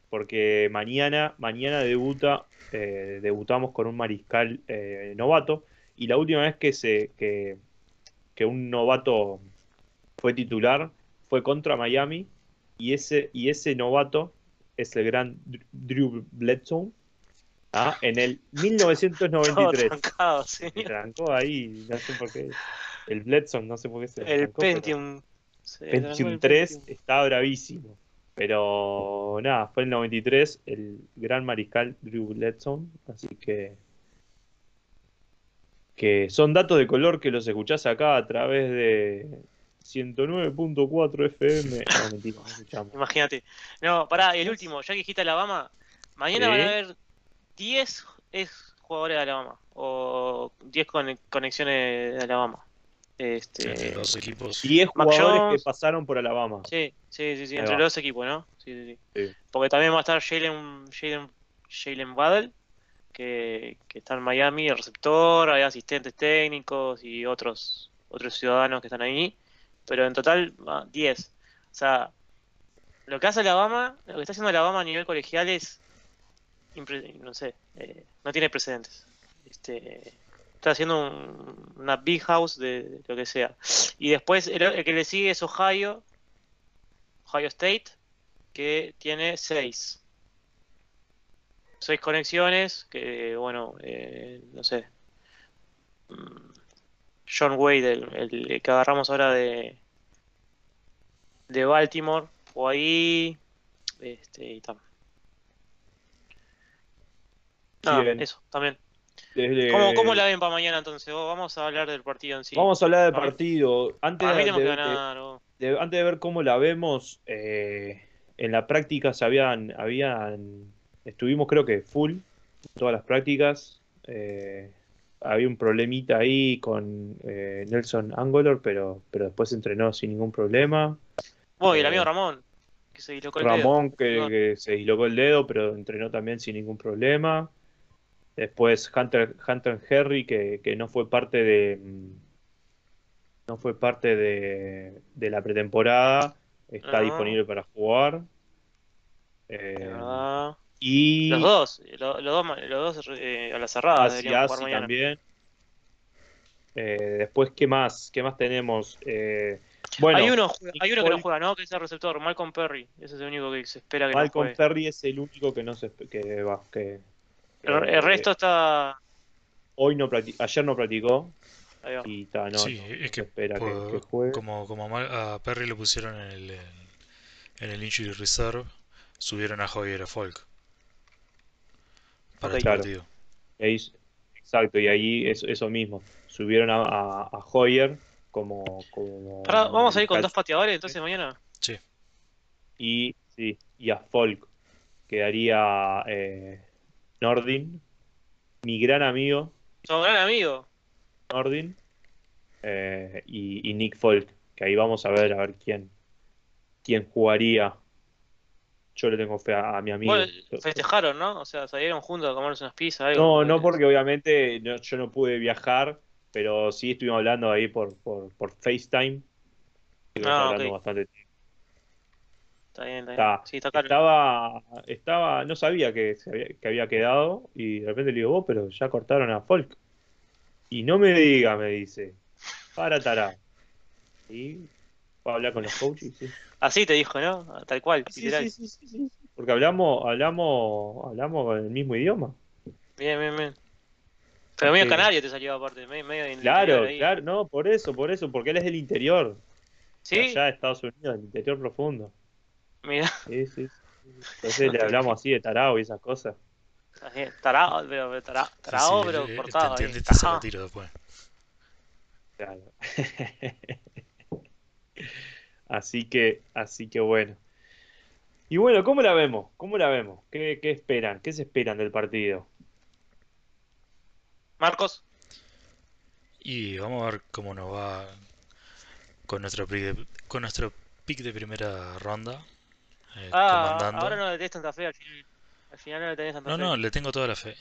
[SPEAKER 1] porque mañana, mañana debuta, eh, debutamos con un mariscal eh, novato, y la última vez que se que, que un novato fue titular fue contra Miami, y ese, y ese novato es el gran Dr- Drew Bledsoe, ah, en el
[SPEAKER 2] Todo
[SPEAKER 1] 1993.
[SPEAKER 2] trancado, sí.
[SPEAKER 1] Se trancó ahí, no sé por qué. El Bledsoe, no sé por qué se
[SPEAKER 2] El
[SPEAKER 1] trancó,
[SPEAKER 2] Pentium. se
[SPEAKER 1] Pentium 3
[SPEAKER 2] Pentium.
[SPEAKER 1] está bravísimo. Pero nada, fue el 93 el gran mariscal Drew Bledsoe. Así que. Que son datos de color que los escuchás acá a través de 109.4 FM. No, mentira, no escuchamos. <laughs>
[SPEAKER 2] Imagínate. No, pará, y el último, ya que dijiste Alabama, mañana
[SPEAKER 1] Sí.
[SPEAKER 2] van a haber 10 ex jugadores de Alabama. O 10 con- conexiones de Alabama. Este,
[SPEAKER 3] Entre los equipos.
[SPEAKER 1] 10
[SPEAKER 2] Mac
[SPEAKER 1] jugadores
[SPEAKER 2] Jones.
[SPEAKER 1] que pasaron por Alabama.
[SPEAKER 2] Sí, sí, sí, sí, entre los dos equipos, ¿no? Sí, sí, sí.
[SPEAKER 1] Sí.
[SPEAKER 2] Porque también va a estar Jalen, Jalen, Jalen Waddell, que, que está en Miami, el receptor, hay asistentes técnicos y otros, otros ciudadanos que están ahí. Pero en total, va, 10. O sea, lo que hace Alabama, lo que está haciendo Alabama a nivel colegial es, no sé, eh, no tiene precedentes. Este, está haciendo un- una big house de, lo que sea. Y después el, el que le sigue es Ohio, Ohio State, que tiene 6. 6 conexiones, que bueno, eh, no sé. Mm, John Wade, el, que agarramos ahora de, de Baltimore, o ahí. Este, y tal.
[SPEAKER 1] Bien.
[SPEAKER 2] eso, también.
[SPEAKER 1] Desde-
[SPEAKER 2] ¿Cómo, ¿Cómo la ven para mañana entonces? Vamos a hablar del partido en sí.
[SPEAKER 1] Vamos a hablar del partido. Antes
[SPEAKER 2] a mí
[SPEAKER 1] de- de-
[SPEAKER 2] ganar.
[SPEAKER 1] de- antes de ver cómo la vemos, eh, en la práctica se habían, habían, estuvimos creo que full, todas las prácticas. eh, había un problemita ahí con eh, Nelson Angolor, pero, pero después entrenó sin ningún problema.
[SPEAKER 2] Vos y el
[SPEAKER 1] Eh,
[SPEAKER 2] amigo Ramón, que se dislocó el dedo.
[SPEAKER 1] Ramón, que, que se dislocó el dedo, pero entrenó también sin ningún problema. Después Hunter, Hunter Henry, que, que no fue parte de. mm, No fue parte de, de la pretemporada. Está
[SPEAKER 2] Ah.
[SPEAKER 1] disponible para jugar. Eh,
[SPEAKER 2] verdad.
[SPEAKER 1] y
[SPEAKER 2] Los dos, lo- los dos, los dos eh, a la cerrada
[SPEAKER 1] Asi
[SPEAKER 2] jugar
[SPEAKER 1] Asi
[SPEAKER 2] mañana.
[SPEAKER 1] también. Eh, después, ¿qué más? ¿Qué más tenemos? Eh, Bueno,
[SPEAKER 2] hay uno, hay uno que no juega, ¿no? Que es el receptor, Malcolm Perry. Ese es el único que se espera que no
[SPEAKER 1] Malcolm
[SPEAKER 2] juegue.
[SPEAKER 1] Perry es el único que no se que va, que,
[SPEAKER 2] El, el resto está.
[SPEAKER 1] hoy no ayer no practicó
[SPEAKER 2] ahí va.
[SPEAKER 1] y ta, no,
[SPEAKER 3] sí,
[SPEAKER 1] no,
[SPEAKER 3] es que,
[SPEAKER 1] espera que,
[SPEAKER 3] por-
[SPEAKER 1] que juegue.
[SPEAKER 3] como, como a Mal- a Perry lo pusieron en el, en el Injury Reserve, subieron a Hoyer a Folk para
[SPEAKER 1] Ok.
[SPEAKER 3] el
[SPEAKER 1] Claro.
[SPEAKER 3] partido.
[SPEAKER 1] Ahí, exacto, y ahí es eso mismo. Subieron a, a, a Hoyer como, como
[SPEAKER 2] Pará, vamos a ir con dos pateadores entonces mañana.
[SPEAKER 3] Sí,
[SPEAKER 1] y sí, y a Folk quedaría eh, Nordin, mi gran amigo
[SPEAKER 2] Son gran amigo.
[SPEAKER 1] Nordin eh, y, y Nick Folk, que ahí vamos a ver a ver quién quién jugaría. Yo le tengo fe a, a mi amigo.
[SPEAKER 2] Festejaron, ¿no? O sea, salieron juntos a comerse unas pizzas, algo.
[SPEAKER 1] No, no porque obviamente no- yo no pude viajar, pero sí estuvimos hablando ahí por, por, por FaceTime. Estuvimos
[SPEAKER 2] Ah,
[SPEAKER 1] hablando bastante tiempo.
[SPEAKER 2] Está bien, está bien.
[SPEAKER 1] Está-
[SPEAKER 2] sí, está claro.
[SPEAKER 1] Estaba, estaba, no sabía que, se había, que había quedado y de repente le digo, vos, pero ya cortaron a Folk. Y no me diga, me dice, para tará. Y fue a hablar con los coaches, sí.
[SPEAKER 2] Así te dijo, ¿no? Tal cual,
[SPEAKER 1] Sí,
[SPEAKER 2] literal.
[SPEAKER 1] sí, sí, sí, sí. Porque hablamos, hablamos, hablamos con el mismo idioma.
[SPEAKER 2] Bien, bien, bien. Pero medio canario te salió aparte, medio,
[SPEAKER 1] Claro, claro, no, por eso, por eso, porque él es del interior.
[SPEAKER 2] Sí,
[SPEAKER 1] Allá de Estados Unidos, del interior profundo.
[SPEAKER 2] Mira,
[SPEAKER 1] Sí, sí. Entonces le hablamos así de tarao y esas cosas.
[SPEAKER 2] así, tarao, pero, tarao,
[SPEAKER 3] sí,
[SPEAKER 2] tarao,
[SPEAKER 3] sí,
[SPEAKER 2] pero
[SPEAKER 3] eh,
[SPEAKER 2] cortado.
[SPEAKER 3] te entiende te lo tiro después.
[SPEAKER 1] Claro. <laughs> Así que, así que bueno. Y bueno, ¿cómo la vemos? ¿Cómo la vemos? ¿Qué, qué esperan? ¿Qué se esperan del partido?
[SPEAKER 2] Marcos,
[SPEAKER 3] Y vamos a ver cómo nos va con nuestro pick de, con nuestro pick de primera ronda. Eh,
[SPEAKER 2] ah,
[SPEAKER 3] comandando.
[SPEAKER 2] ahora no le tenés tanta fe al final. Al final no le tenés tanta
[SPEAKER 3] No,
[SPEAKER 2] fe.
[SPEAKER 3] no, le tengo toda la fe.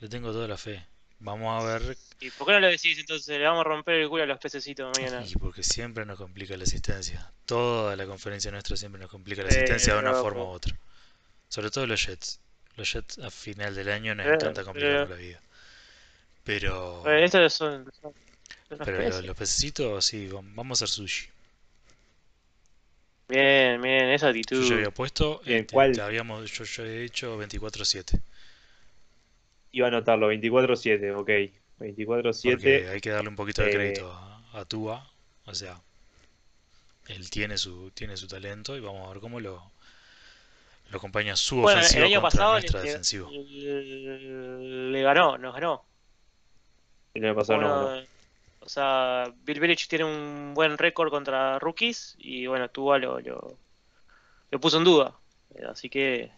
[SPEAKER 3] Le tengo toda la fe. Vamos a ver.
[SPEAKER 2] ¿Y por qué no lo decís entonces? Le vamos a romper el culo a los pececitos mañana.
[SPEAKER 3] Y porque siempre nos complica la asistencia. Toda la conferencia nuestra siempre nos complica la asistencia de una forma u otra. Sobre todo los Jets. Los Jets a final del año nos
[SPEAKER 2] Pero-
[SPEAKER 3] encanta complicarnos
[SPEAKER 2] pero-
[SPEAKER 3] la vida. Pero,
[SPEAKER 2] Eh, estos son, son, los
[SPEAKER 3] pero
[SPEAKER 2] peces.
[SPEAKER 3] los, pececitos, sí, vam- vamos a hacer sushi.
[SPEAKER 2] Bien, bien, esa
[SPEAKER 3] Yo
[SPEAKER 2] actitud.
[SPEAKER 3] ya había puesto,
[SPEAKER 1] Bien,
[SPEAKER 3] este,
[SPEAKER 1] ¿cuál?
[SPEAKER 3] te habíamos, yo, yo he hecho 24-7.
[SPEAKER 1] Iba a anotarlo, 24-7, ok.
[SPEAKER 3] Porque
[SPEAKER 1] 24-7.
[SPEAKER 3] hay que darle un poquito de
[SPEAKER 1] eh,
[SPEAKER 3] crédito a, a Tua. O sea, él tiene su, tiene su talento y vamos a ver cómo lo, lo acompaña su
[SPEAKER 2] Bueno, el
[SPEAKER 3] ofensiva
[SPEAKER 2] año
[SPEAKER 3] contra
[SPEAKER 2] pasado
[SPEAKER 3] nuestra
[SPEAKER 2] le,
[SPEAKER 3] defensiva.
[SPEAKER 2] le- le ganó, nos ganó.
[SPEAKER 1] El año pasado no,
[SPEAKER 2] Bueno,
[SPEAKER 1] no.
[SPEAKER 2] O sea, Bill Belichick tiene un buen récord contra rookies y bueno, Tua lo, lo, lo puso en duda. Eh, Así que,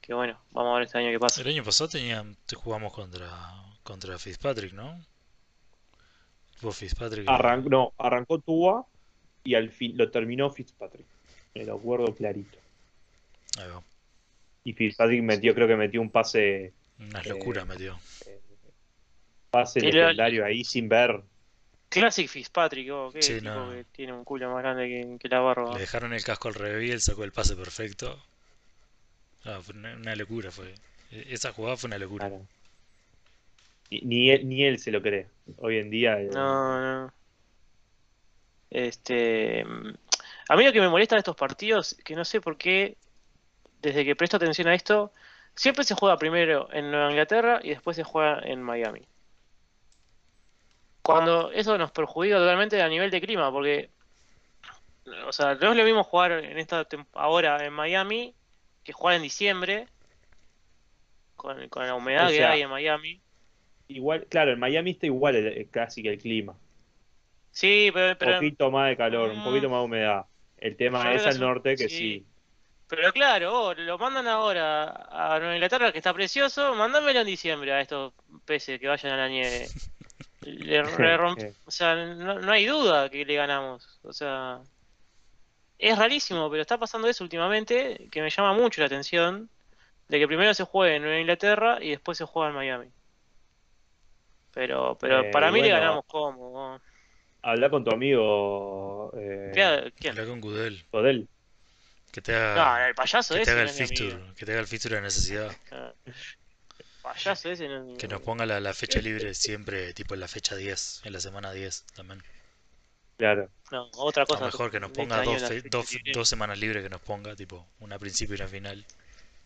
[SPEAKER 2] que bueno, vamos a ver este año qué pasa.
[SPEAKER 3] El año pasado tenían, te jugamos contra, contra Fitzpatrick, ¿no? Tuvo Fitzpatrick.
[SPEAKER 1] Arran- no, arrancó Tua y al fin lo terminó Fitzpatrick. Me lo acuerdo clarito.
[SPEAKER 3] Ahí va.
[SPEAKER 1] Y Fitzpatrick metió, creo que metió un pase,
[SPEAKER 3] Unas
[SPEAKER 1] Eh,
[SPEAKER 3] locuras metió.
[SPEAKER 1] Pase
[SPEAKER 2] lo-
[SPEAKER 1] legendario ahí sin ver.
[SPEAKER 2] Classic Fitzpatrick, oh, qué
[SPEAKER 3] Sí,
[SPEAKER 2] tipo
[SPEAKER 3] no.
[SPEAKER 2] que tiene un culo más grande que, que la barba.
[SPEAKER 3] Le dejaron el casco al revés y él sacó el pase perfecto. Ah, fue una, una locura fue. E- Esa jugada fue una locura.
[SPEAKER 1] Claro. Ni, ni él, ni él se lo cree. Hoy en día. eh,
[SPEAKER 2] No, no. Este. mm, A mí lo que me molesta de estos partidos, que no sé por qué, desde que presto atención a esto, siempre se juega primero en Nueva Inglaterra y después se juega en Miami. Cuando eso nos perjudica totalmente a nivel de clima, porque. O sea, no es lo mismo jugar en esta ahora en Miami que jugar en diciembre. Con, con la humedad
[SPEAKER 1] O
[SPEAKER 2] que
[SPEAKER 1] sea,
[SPEAKER 2] hay en Miami.
[SPEAKER 1] Igual, claro, en Miami está igual el- casi que el clima.
[SPEAKER 2] Sí, pero,
[SPEAKER 1] Un poquito más de calor, un
[SPEAKER 2] Mm.
[SPEAKER 1] poquito más de humedad. El tema es al norte que
[SPEAKER 2] sí.
[SPEAKER 1] sí.
[SPEAKER 2] Pero claro, vos lo mandan ahora a Nueva Inglaterra, que está precioso, mándamelo en diciembre a estos peces que vayan a la nieve. <laughs> <laughs> Le, romp-
[SPEAKER 1] Eh,
[SPEAKER 2] o sea, no, no hay duda que le ganamos. O sea, es rarísimo, pero está pasando eso últimamente, que me llama mucho la atención, de que primero se juegue en Nueva Inglaterra y después se juega en Miami. Pero, pero
[SPEAKER 1] Eh,
[SPEAKER 2] para mí le ganamos como.
[SPEAKER 1] Habla con tu amigo eh,
[SPEAKER 2] ¿Qué- ¿Quién?
[SPEAKER 3] Habla con Gudel.
[SPEAKER 1] Odell.
[SPEAKER 3] Que te
[SPEAKER 2] No,
[SPEAKER 3] haga,
[SPEAKER 2] el payaso
[SPEAKER 3] que te
[SPEAKER 2] ese
[SPEAKER 3] haga
[SPEAKER 2] no
[SPEAKER 3] el fixture. Que te haga el fixture de necesidad.
[SPEAKER 2] Payaso ese no es mi
[SPEAKER 3] Que nos ponga la, la fecha libre siempre, tipo en la fecha 10, en la semana 10 también.
[SPEAKER 1] Claro.
[SPEAKER 2] No, otra
[SPEAKER 3] O
[SPEAKER 2] cosa.
[SPEAKER 3] mejor que nos
[SPEAKER 2] este
[SPEAKER 3] ponga
[SPEAKER 2] año
[SPEAKER 3] dos, semanas libres que nos ponga, tipo, una principio y una final.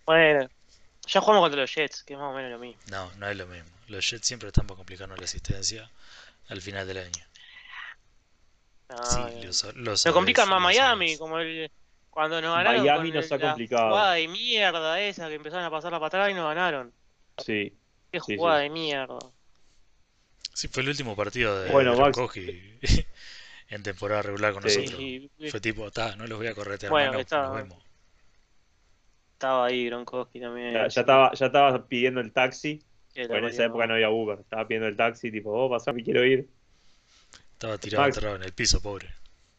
[SPEAKER 2] Bueno, ya jugamos contra los Jets, que es más o menos lo mismo.
[SPEAKER 3] No, no es lo mismo. Los Jets siempre están para complicarnos la asistencia al final del año.
[SPEAKER 2] No,
[SPEAKER 3] Sí,
[SPEAKER 2] no.
[SPEAKER 3] lo, sa- lo
[SPEAKER 2] Se
[SPEAKER 3] sabes,
[SPEAKER 2] complica más Miami,
[SPEAKER 3] sabes.
[SPEAKER 2] como el, cuando nos ganaron
[SPEAKER 1] Miami nos ha complicado.
[SPEAKER 2] La jugada de mierda esa que empezaron a pasar la patada y nos ganaron.
[SPEAKER 1] Sí.
[SPEAKER 2] Qué
[SPEAKER 1] Sí,
[SPEAKER 2] jugada
[SPEAKER 1] sí.
[SPEAKER 2] de mierda.
[SPEAKER 3] Sí, fue el último partido de
[SPEAKER 1] Bueno, <laughs>
[SPEAKER 3] en temporada regular con
[SPEAKER 1] Sí.
[SPEAKER 3] nosotros.
[SPEAKER 2] Y- y-
[SPEAKER 3] Fue tipo, ta, no los voy a corretear,
[SPEAKER 2] Bueno,
[SPEAKER 3] hermano,
[SPEAKER 2] está-
[SPEAKER 3] nos vemos.
[SPEAKER 2] estaba ahí Gronkowski también.
[SPEAKER 1] Ya, ya estaba, ya estaba pidiendo el taxi. En esa época no había Uber. Estaba pidiendo el taxi, tipo, oh, pasame, quiero ir.
[SPEAKER 3] Estaba tirado
[SPEAKER 1] Max.
[SPEAKER 3] enterrado en el piso, pobre.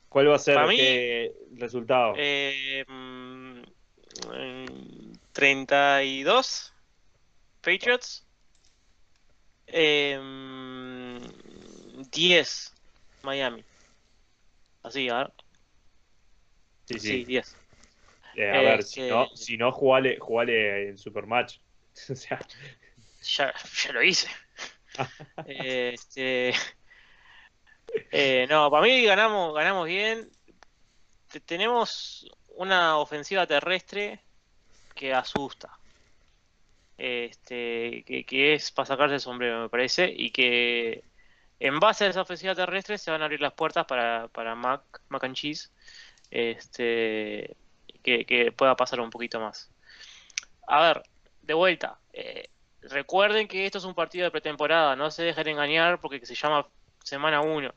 [SPEAKER 1] ¿Cuál va a ser
[SPEAKER 2] mí-
[SPEAKER 1] qué resultado?
[SPEAKER 2] Eh, mm, mm, 32 Patriots. Eh, mm, 10 Miami. Así, a ver.
[SPEAKER 1] sí,
[SPEAKER 2] Sí,
[SPEAKER 1] sí.
[SPEAKER 2] 10.
[SPEAKER 1] Eh, a ver, si
[SPEAKER 2] que-
[SPEAKER 1] no, si no jugale, jugale en Supermatch. <laughs> o sea,
[SPEAKER 2] Ya, ya lo hice. <laughs> este, eh, no, para mí ganamos, ganamos bien. Te- Tenemos una ofensiva terrestre que asusta. Este, que, es para sacarse el sombrero, me parece, y que en base a esa ofensiva terrestre se van a abrir las puertas para, para Mac, Mac and Cheese, este, que, que pueda pasar un poquito más. A ver, de vuelta, eh, recuerden que esto es un partido de pretemporada, no se dejen engañar porque se llama semana 1.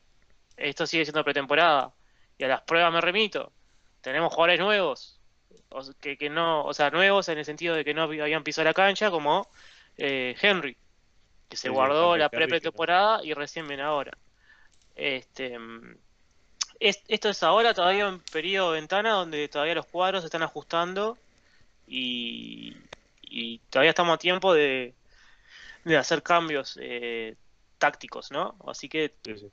[SPEAKER 2] Esto sigue siendo pretemporada. Y a las pruebas me remito. Tenemos jugadores nuevos. O que, que no, o sea, nuevos en el sentido de que no habían pisado la cancha, como eh, Henry, que se
[SPEAKER 1] Sí,
[SPEAKER 2] guardó la
[SPEAKER 1] no-
[SPEAKER 2] pre-pretemporada y recién viene ahora. Este, mm, es- esto es ahora todavía un periodo de ventana donde todavía los cuadros se están ajustando y, y todavía estamos a tiempo de, de hacer cambios eh, tácticos, ¿no? Así que
[SPEAKER 1] sí, sí.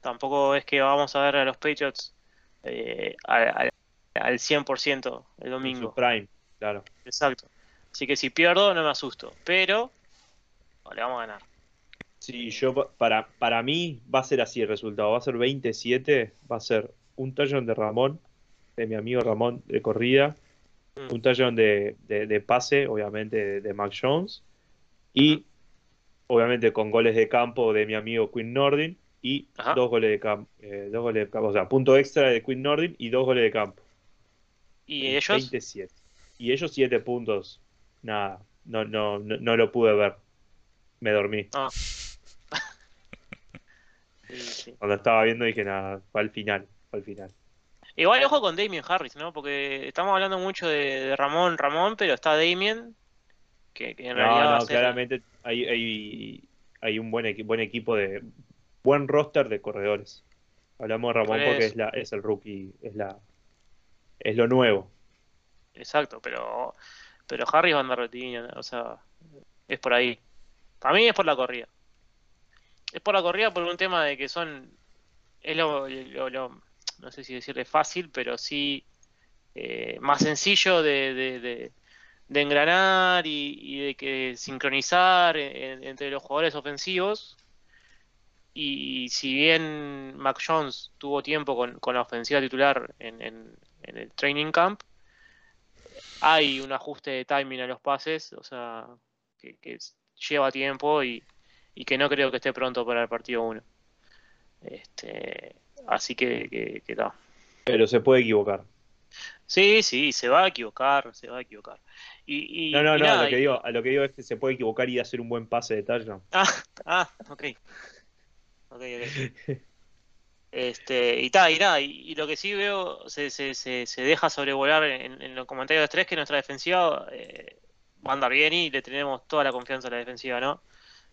[SPEAKER 2] tampoco es que vamos a ver a los Patriots eh, al, al- al 100% el domingo.
[SPEAKER 1] su prime, claro.
[SPEAKER 2] Exacto. Así que si pierdo no me asusto, pero le vamos a ganar.
[SPEAKER 1] Sí, yo pa- para, para mí va a ser así el resultado. Va a ser 27, va a ser un touchdown de Ramón, de mi amigo Ramón de corrida,
[SPEAKER 2] Mm.
[SPEAKER 1] un touchdown de, de, de pase, obviamente, de, de Mac Jones, y obviamente con goles de campo de mi amigo Quinn Nordin, y
[SPEAKER 2] Ajá.
[SPEAKER 1] dos goles de campo, dos goles de campo, o sea, punto extra de Quinn Nordin y dos goles de campo.
[SPEAKER 2] ¿Y ellos?
[SPEAKER 1] 27. Y ellos 7 puntos. Nada, no, no, no, no lo pude ver. Me dormí.
[SPEAKER 2] Ah. <laughs> Sí, sí.
[SPEAKER 1] Cuando estaba viendo dije, nada, fue al final, fue al final.
[SPEAKER 2] Igual ojo con Damien Harris, ¿no? Porque estamos hablando mucho de, de Ramón, Ramón, pero está Damien, que, que en realidad
[SPEAKER 1] No,
[SPEAKER 2] va a
[SPEAKER 1] no,
[SPEAKER 2] ser-
[SPEAKER 1] claramente hay, hay, hay un buen, equi- buen equipo de buen roster de corredores. Hablamos de Ramón
[SPEAKER 2] Por
[SPEAKER 1] porque es la, es el rookie, es la es lo nuevo.
[SPEAKER 2] Exacto, pero pero Harris va a andar o sea, es por ahí. Para mí es por la corrida. Es por la corrida por un tema de que son es lo, lo- lo- no sé si decirle fácil, pero sí eh, más sencillo de- de engranar y, y de que sincronizar en- entre los jugadores ofensivos. Y si bien Mac Jones tuvo tiempo con, con la ofensiva titular en, en- en el training camp, hay un ajuste de timing a los pases, o sea, que, que lleva tiempo y, y que no creo que esté pronto para el partido 1. Este, así que, que, que ta.
[SPEAKER 1] Pero se puede equivocar.
[SPEAKER 2] Sí, sí, se va a equivocar, se va a equivocar. Y, y-
[SPEAKER 1] No, no,
[SPEAKER 2] y
[SPEAKER 1] no,
[SPEAKER 2] nada,
[SPEAKER 1] lo que digo, a lo que digo es que se puede equivocar y hacer un buen pase de touchdown.
[SPEAKER 2] Ah, ah, ok. Ok, ok. <laughs> Este, y ta, y nada, y, y lo que sí veo, se, se, se, se deja sobrevolar en, en los comentarios de tres que nuestra defensiva eh, va a andar bien y le tenemos toda la confianza a la defensiva, ¿no?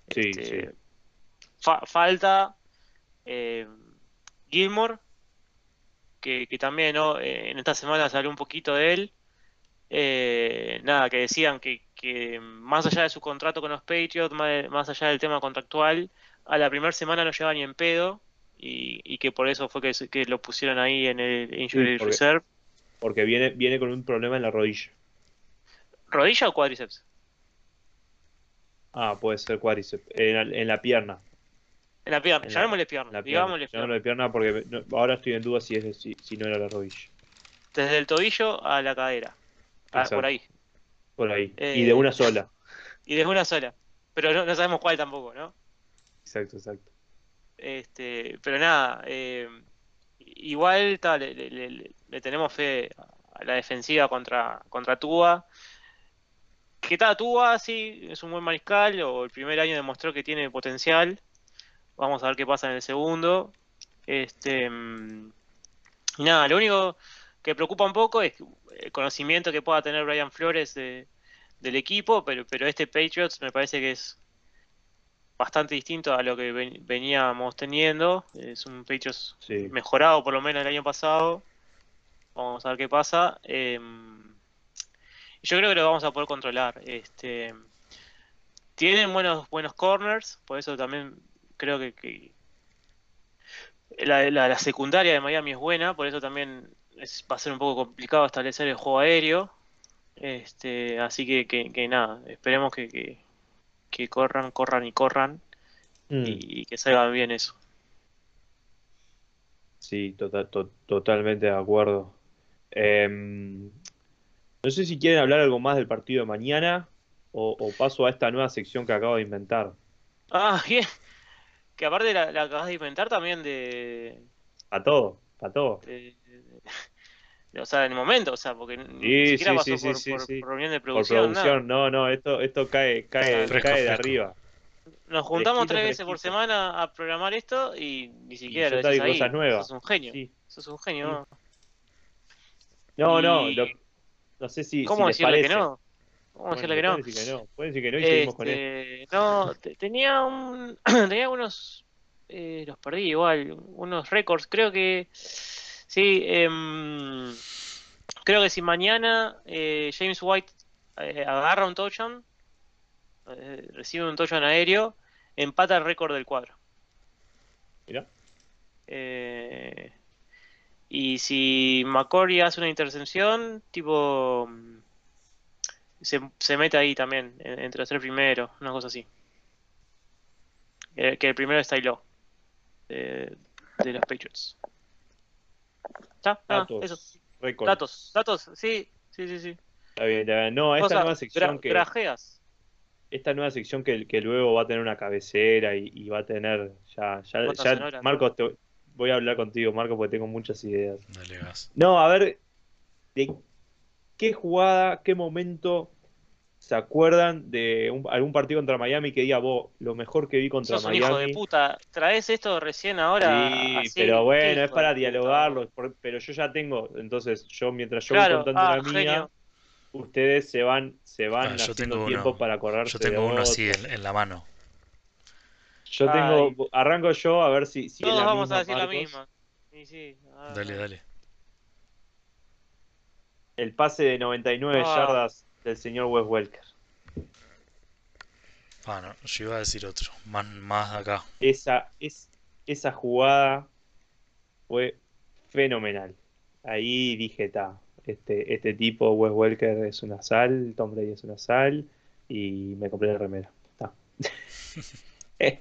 [SPEAKER 1] Sí,
[SPEAKER 2] Este,
[SPEAKER 1] sí.
[SPEAKER 2] fa- falta eh, Gilmore, que, que también ¿no? Eh, en esta semana salió un poquito de él. Eh, nada, que decían que, que más allá de su contrato con los Patriots, más, más allá del tema contractual, a la primera semana no lleva ni en pedo y, y que por eso fue que, lo pusieron ahí en el Injury
[SPEAKER 1] porque-
[SPEAKER 2] Reserve.
[SPEAKER 1] Porque viene, viene con un problema en la rodilla.
[SPEAKER 2] ¿Rodilla o cuádriceps?
[SPEAKER 1] Ah, puede ser cuádriceps. En, la- en la pierna.
[SPEAKER 2] En la pierna, llamémosle pierna.
[SPEAKER 1] La pierna.
[SPEAKER 2] digámosle
[SPEAKER 1] Llamémosle
[SPEAKER 2] pierna.
[SPEAKER 1] pierna porque no- ahora estoy en duda si, es, si, si no era la rodilla.
[SPEAKER 2] Desde el tobillo a la cadera. Ah, por ahí.
[SPEAKER 1] Por ahí.
[SPEAKER 2] Eh,
[SPEAKER 1] Y de una sola. <laughs>
[SPEAKER 2] Y de una sola. Pero no, no sabemos cuál tampoco, ¿no?
[SPEAKER 1] Exacto, exacto.
[SPEAKER 2] Este, pero nada, eh, igual le, tenemos fe a la defensiva contra, contra Tua. Que tal, Tua sí, es un buen mariscal, o el primer año demostró que tiene potencial. Vamos a ver qué pasa en el segundo. Este, mm, nada, lo único que preocupa un poco es el conocimiento que pueda tener Brian Flores de- del equipo, pero, pero este Patriots me parece que es bastante distinto a lo que ven- veníamos teniendo. Es un Patriots
[SPEAKER 1] Sí.
[SPEAKER 2] mejorado por lo menos el año pasado. Vamos a ver qué pasa. Eh, yo creo que lo vamos a poder controlar. Este, tienen buenos, buenos corners, por eso también creo que, que la, la- la secundaria de Miami es buena, por eso también es- va a ser un poco complicado establecer el juego aéreo. Este, así que, que- que nada, esperemos que, que, corran, corran y corran
[SPEAKER 1] Mm,
[SPEAKER 2] y, y que salga bien eso.
[SPEAKER 1] Sí, tota- to- totalmente de acuerdo. Em, no sé si quieren hablar algo más del partido de mañana o, o paso a esta nueva sección que acabo de inventar.
[SPEAKER 2] Ah, bien. Que aparte la, la acabas de inventar también de,
[SPEAKER 1] A todo, a todo.
[SPEAKER 2] de- de- o sea, en el momento, o sea, porque ni
[SPEAKER 1] Sí,
[SPEAKER 2] siquiera
[SPEAKER 1] sí,
[SPEAKER 2] pasó
[SPEAKER 1] sí,
[SPEAKER 2] por, por-
[SPEAKER 1] sí.
[SPEAKER 2] por reunión de
[SPEAKER 1] Por
[SPEAKER 2] producción, nada.
[SPEAKER 1] no, no, esto, esto cae, cae,
[SPEAKER 3] Fresco,
[SPEAKER 1] cae de
[SPEAKER 3] fresco.
[SPEAKER 1] arriba.
[SPEAKER 2] Nos juntamos
[SPEAKER 1] Fresquito,
[SPEAKER 2] tres veces por semana a programar esto y ni siquiera
[SPEAKER 1] yo
[SPEAKER 2] lo decís ahí.
[SPEAKER 1] cosas nuevas.
[SPEAKER 2] Sos un genio.
[SPEAKER 1] Sí.
[SPEAKER 2] Sos un genio.
[SPEAKER 1] No, no,
[SPEAKER 2] Y-
[SPEAKER 1] lo- no sé si,
[SPEAKER 2] ¿Cómo
[SPEAKER 1] si les
[SPEAKER 2] decirle que no? ¿Cómo
[SPEAKER 1] Bueno,
[SPEAKER 2] decirle que no?
[SPEAKER 1] Pueden decir que no, pueden decir que no y seguimos con.
[SPEAKER 2] Este, no, te- tenía un, <clears throat> tenía unos, eh, los perdí igual, unos récords, creo que, sí, em, creo que si mañana eh, James White eh, agarra un touchdown, eh, recibe un touchdown aéreo, empata el récord del cuadro.
[SPEAKER 1] Mirá.
[SPEAKER 2] Eh, y si McCory hace una intercepción, tipo, mm, se, se mete ahí también, en- entre los tres primeros, una cosa así. Que el primero es Tylo, de, de los Patriots. ¿Está? Ah,
[SPEAKER 1] Datos.
[SPEAKER 2] Datos, datos, sí, sí, sí, sí.
[SPEAKER 1] Está bien, está bien. No, esta nueva sección que,
[SPEAKER 2] grajeas.
[SPEAKER 1] esta nueva sección que, que luego va a tener una cabecera y, y va a tener ya, ya, ya- Marcos, te- voy a hablar contigo, Marcos, porque tengo muchas ideas.
[SPEAKER 3] Dale.
[SPEAKER 1] No, a ver, ¿de qué jugada, qué momento se acuerdan de un- algún partido contra Miami que diga vos, lo mejor que vi contra
[SPEAKER 2] Sos un hijo de
[SPEAKER 1] Miami?
[SPEAKER 2] puta. Traes esto recién ahora.
[SPEAKER 1] Sí,
[SPEAKER 2] así,
[SPEAKER 1] pero bueno, es para dialogarlo, por- pero yo ya tengo, entonces yo mientras yo voy contando
[SPEAKER 2] ah,
[SPEAKER 1] la mía,
[SPEAKER 2] genio.
[SPEAKER 1] ustedes se van, se van
[SPEAKER 3] Ah,
[SPEAKER 1] haciendo tiempo
[SPEAKER 3] uno.
[SPEAKER 1] para acordarse
[SPEAKER 3] Yo
[SPEAKER 1] de
[SPEAKER 3] tengo uno así en, en la mano.
[SPEAKER 1] Yo
[SPEAKER 2] Ay.
[SPEAKER 1] tengo, arranco yo a ver si, si
[SPEAKER 2] Todos
[SPEAKER 1] la
[SPEAKER 2] vamos
[SPEAKER 1] misma,
[SPEAKER 2] a decir la misma. Sí, sí. ah,
[SPEAKER 3] Dale, dale.
[SPEAKER 1] El pase de 99
[SPEAKER 2] Ah.
[SPEAKER 1] yardas del señor Wes Welker.
[SPEAKER 3] Ah, no, yo iba a decir otro. Más, más acá.
[SPEAKER 1] Esa, es, esa jugada fue fenomenal. Ahí dije, ta, este, este tipo, Wes Welker es una sal, Tom Brady es una sal, y me compré la remera. Ta. <laughs>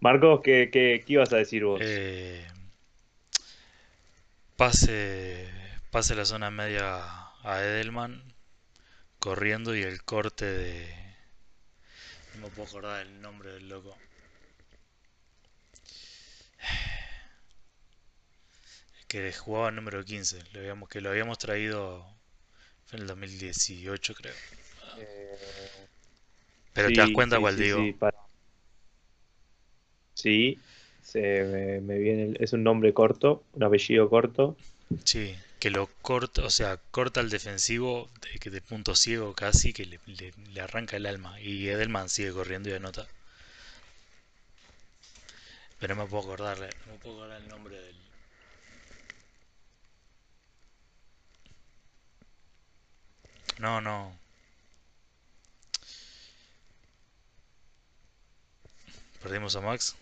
[SPEAKER 1] Marcos, ¿qué, qué, qué ibas a decir vos?
[SPEAKER 3] Eh, pase, pase la zona media a Edelman, corriendo y el corte de... No me puedo acordar el nombre del loco. <sighs> Que jugaba número 15, lo habíamos, que lo habíamos traído en el 2018 creo. Pero
[SPEAKER 1] sí,
[SPEAKER 3] te das cuenta
[SPEAKER 1] sí,
[SPEAKER 3] cuál
[SPEAKER 1] sí,
[SPEAKER 3] digo.
[SPEAKER 1] sí, para- Sí, se me, me viene, el- es un nombre corto, un apellido corto.
[SPEAKER 3] Sí, que lo corta, o sea, corta al defensivo de, de punto ciego casi, que le, le- le arranca el alma. Y Edelman sigue corriendo y anota. Pero no me puedo acordar, no me puedo acordar el nombre del. No, no. Perdimos a Max.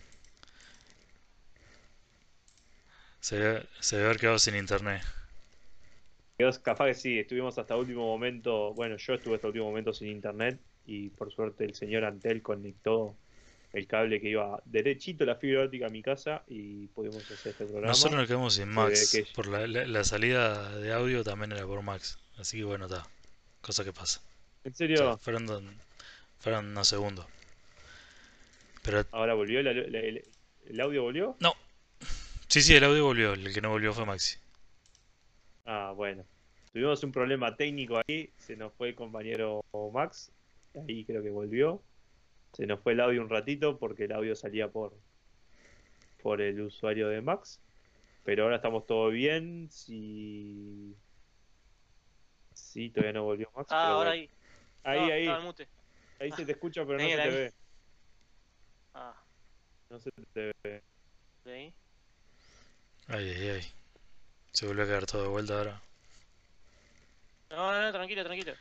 [SPEAKER 3] Se debe, se debe haber quedado sin internet.
[SPEAKER 1] Capaz que sí, estuvimos hasta último momento, bueno, yo estuve hasta último momento sin internet y por suerte el señor Antel conectó el cable que iba derechito la fibra óptica a mi casa y pudimos hacer este programa.
[SPEAKER 3] Nosotros nos quedamos sin
[SPEAKER 1] ve
[SPEAKER 3] Max.
[SPEAKER 1] que-
[SPEAKER 3] Por la, la- la salida de audio también era por Max. Así que bueno, está. Cosa que pasa.
[SPEAKER 1] ¿En
[SPEAKER 3] O sea,
[SPEAKER 1] serio?
[SPEAKER 3] fueron, don- fueron unos segundos. Pero
[SPEAKER 1] ¿Ahora volvió? la- la- el, el audio volvió?
[SPEAKER 3] no. Sí, sí, el audio volvió. El que no volvió fue Maxi.
[SPEAKER 1] Ah, bueno. Tuvimos un problema técnico ahí, se nos fue el compañero Max, ahí creo que volvió. Se nos fue el audio un ratito porque el audio salía por, por el usuario de Max. Pero ahora estamos todo bien. Si. Sí, todavía no volvió Max.
[SPEAKER 2] Ah, ahora
[SPEAKER 1] bueno.
[SPEAKER 2] ahí.
[SPEAKER 1] Ahí,
[SPEAKER 2] No,
[SPEAKER 1] ahí.
[SPEAKER 2] estaba en mute.
[SPEAKER 1] Ahí se te escucha, pero no se te
[SPEAKER 2] ahí.
[SPEAKER 1] ve.
[SPEAKER 2] Ah,
[SPEAKER 1] No se te ve.
[SPEAKER 2] de ahí.
[SPEAKER 3] Ay, ay, ay. Se vuelve a quedar todo de vuelta ahora.
[SPEAKER 2] No, no, no, tranquilo, tranquilo.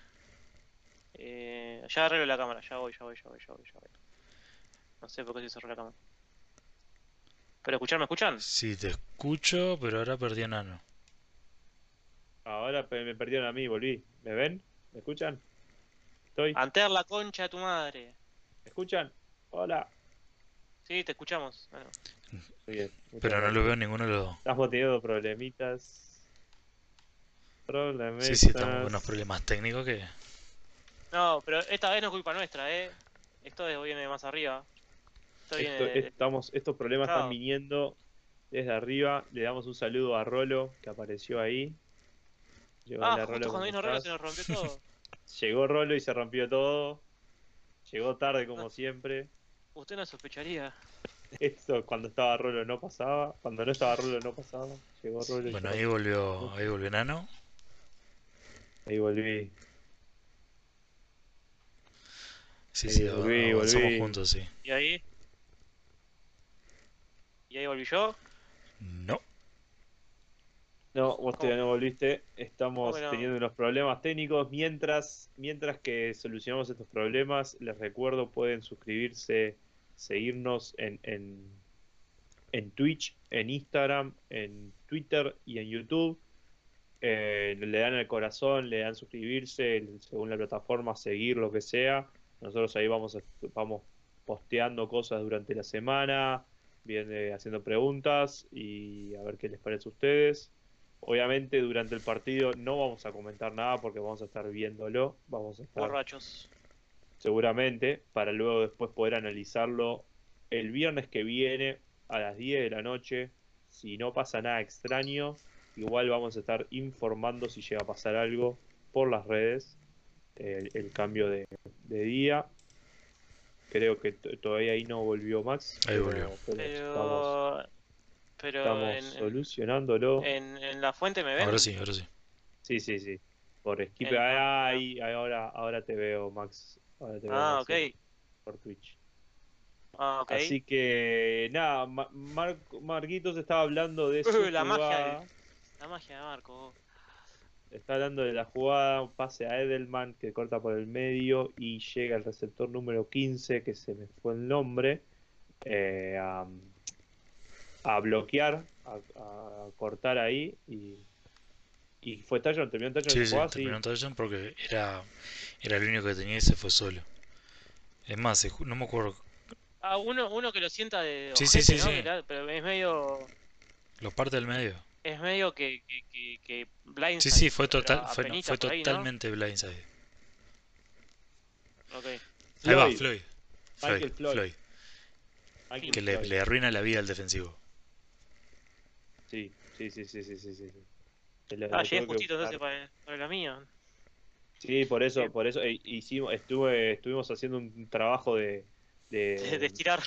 [SPEAKER 2] Eh, ya arreglo la cámara, ya voy, ya voy, ya voy, ya voy, ya voy. No sé por qué se cerró la cámara. Pero escuchar, ¿me escuchan?
[SPEAKER 3] Sí, te escucho, pero ahora perdí a Nano.
[SPEAKER 1] Ahora me perdieron a mí, volví. ¿Me ven? ¿Me escuchan? ¿Estoy?
[SPEAKER 2] Anter la concha de tu madre.
[SPEAKER 1] ¿Me escuchan? Hola.
[SPEAKER 2] Sí, te escuchamos. Bueno,
[SPEAKER 1] Muy bien. muchas
[SPEAKER 3] Pero no lo veo en ninguno de los dos.
[SPEAKER 1] Estamos teniendo problemitas. Problemitas.
[SPEAKER 3] Sí, sí, estamos con unos problemas técnicos que...
[SPEAKER 2] No, pero esta vez no es culpa nuestra, ¿eh? Esto es- viene de más arriba. Esto viene
[SPEAKER 1] Esto-
[SPEAKER 2] de-
[SPEAKER 1] estamos, estos problemas
[SPEAKER 2] Claro.
[SPEAKER 1] están viniendo desde arriba. Le damos un saludo a Rolo, que apareció ahí. Llegó
[SPEAKER 2] Ah, justo
[SPEAKER 1] Rolo,
[SPEAKER 2] cuando
[SPEAKER 1] ¿cómo
[SPEAKER 2] vino Rolo se nos rompió todo. <laughs>
[SPEAKER 1] Llegó Rolo y se rompió todo. Llegó tarde como siempre.
[SPEAKER 2] Usted no sospecharía.
[SPEAKER 1] Esto cuando estaba Rolo no pasaba. Cuando no estaba Rolo no pasaba. Llegó Rolo y
[SPEAKER 3] Bueno, ahí volvió, ahí volvió Nano.
[SPEAKER 1] Ahí volví.
[SPEAKER 3] Sí,
[SPEAKER 1] Ahí
[SPEAKER 3] sí,
[SPEAKER 1] volví, volví.
[SPEAKER 3] juntos, sí.
[SPEAKER 2] ¿Y ahí? ¿Y ahí volví yo?
[SPEAKER 3] No.
[SPEAKER 1] No, vos todavía no volviste. Estamos teniendo unos problemas técnicos. Mientras, mientras que solucionamos estos problemas, les recuerdo, pueden suscribirse, seguirnos en, en, en Twitch, en Instagram, en Twitter y en YouTube. Eh, le dan al corazón, le dan suscribirse, según la plataforma, seguir lo que sea. Nosotros ahí vamos, vamos posteando cosas durante la semana, viene haciendo preguntas y a ver qué les parece a ustedes. Obviamente durante el partido no vamos a comentar nada porque vamos a estar viéndolo, vamos a estar
[SPEAKER 2] Borrachos.
[SPEAKER 1] seguramente para luego después poder analizarlo el viernes que viene a las 10 de la noche. Si no pasa nada extraño, igual vamos a estar informando si llega a pasar algo por las redes, el, el cambio de, de día. Creo que todavía ahí no volvió Max.
[SPEAKER 3] Ahí
[SPEAKER 1] pero-
[SPEAKER 3] volvió.
[SPEAKER 1] pero estamos,
[SPEAKER 2] Pero. Pero
[SPEAKER 1] estamos
[SPEAKER 2] en, en,
[SPEAKER 1] solucionándolo.
[SPEAKER 2] en- en la fuente me ven.
[SPEAKER 3] Ahora sí, ahora sí.
[SPEAKER 1] Sí, sí, sí. Por Skype.
[SPEAKER 2] El-
[SPEAKER 1] Ah, ahí, ahora, ahora te veo, Max. Ahora te veo,
[SPEAKER 2] Ah,
[SPEAKER 1] Max,
[SPEAKER 2] ok.
[SPEAKER 1] Por Twitch.
[SPEAKER 2] Ah, ok.
[SPEAKER 1] Así que, nada, Ma- Mar- Marquitos estaba hablando de <laughs> su
[SPEAKER 2] Uh, la magia
[SPEAKER 1] jugada.
[SPEAKER 2] La magia de Marco.
[SPEAKER 1] Está hablando de la jugada, un pase a Edelman que corta por el medio y llega el receptor número 15, que se me fue el nombre, eh, a, a bloquear, a, a cortar ahí y, y fue touchdown, terminó en touchdown
[SPEAKER 3] Sí,
[SPEAKER 1] la
[SPEAKER 3] sí,
[SPEAKER 1] jugada, sí.
[SPEAKER 3] terminó touchdown porque era, era el único que tenía y se fue solo. Es más, no me acuerdo.
[SPEAKER 2] Ah, uno, uno que lo sienta de
[SPEAKER 3] Sí, sí,
[SPEAKER 2] ojete,
[SPEAKER 3] sí,
[SPEAKER 2] ¿no?
[SPEAKER 3] sí.
[SPEAKER 2] Pero es medio.
[SPEAKER 3] Lo parte del medio.
[SPEAKER 2] Es medio que, que, que, que blindside,
[SPEAKER 3] Sí, sí, fue total, fue, no, fue
[SPEAKER 2] por ahí, ¿no?
[SPEAKER 3] totalmente blindside.
[SPEAKER 2] Ok.
[SPEAKER 3] Ahí va,
[SPEAKER 1] Floyd,
[SPEAKER 3] Floyd. Floyd,
[SPEAKER 1] Floyd.
[SPEAKER 3] Que le,
[SPEAKER 1] Floyd.
[SPEAKER 3] le arruina la vida al defensivo.
[SPEAKER 1] Sí, sí, sí, sí, sí, sí, sí. le-
[SPEAKER 2] Ah,
[SPEAKER 1] le
[SPEAKER 2] llegué justito entonces para, para la mía.
[SPEAKER 1] Sí, por eso,
[SPEAKER 2] Sí.
[SPEAKER 1] por eso eh, hicimos, estuve, estuvimos haciendo un trabajo de, de, <laughs>
[SPEAKER 2] De, de estirar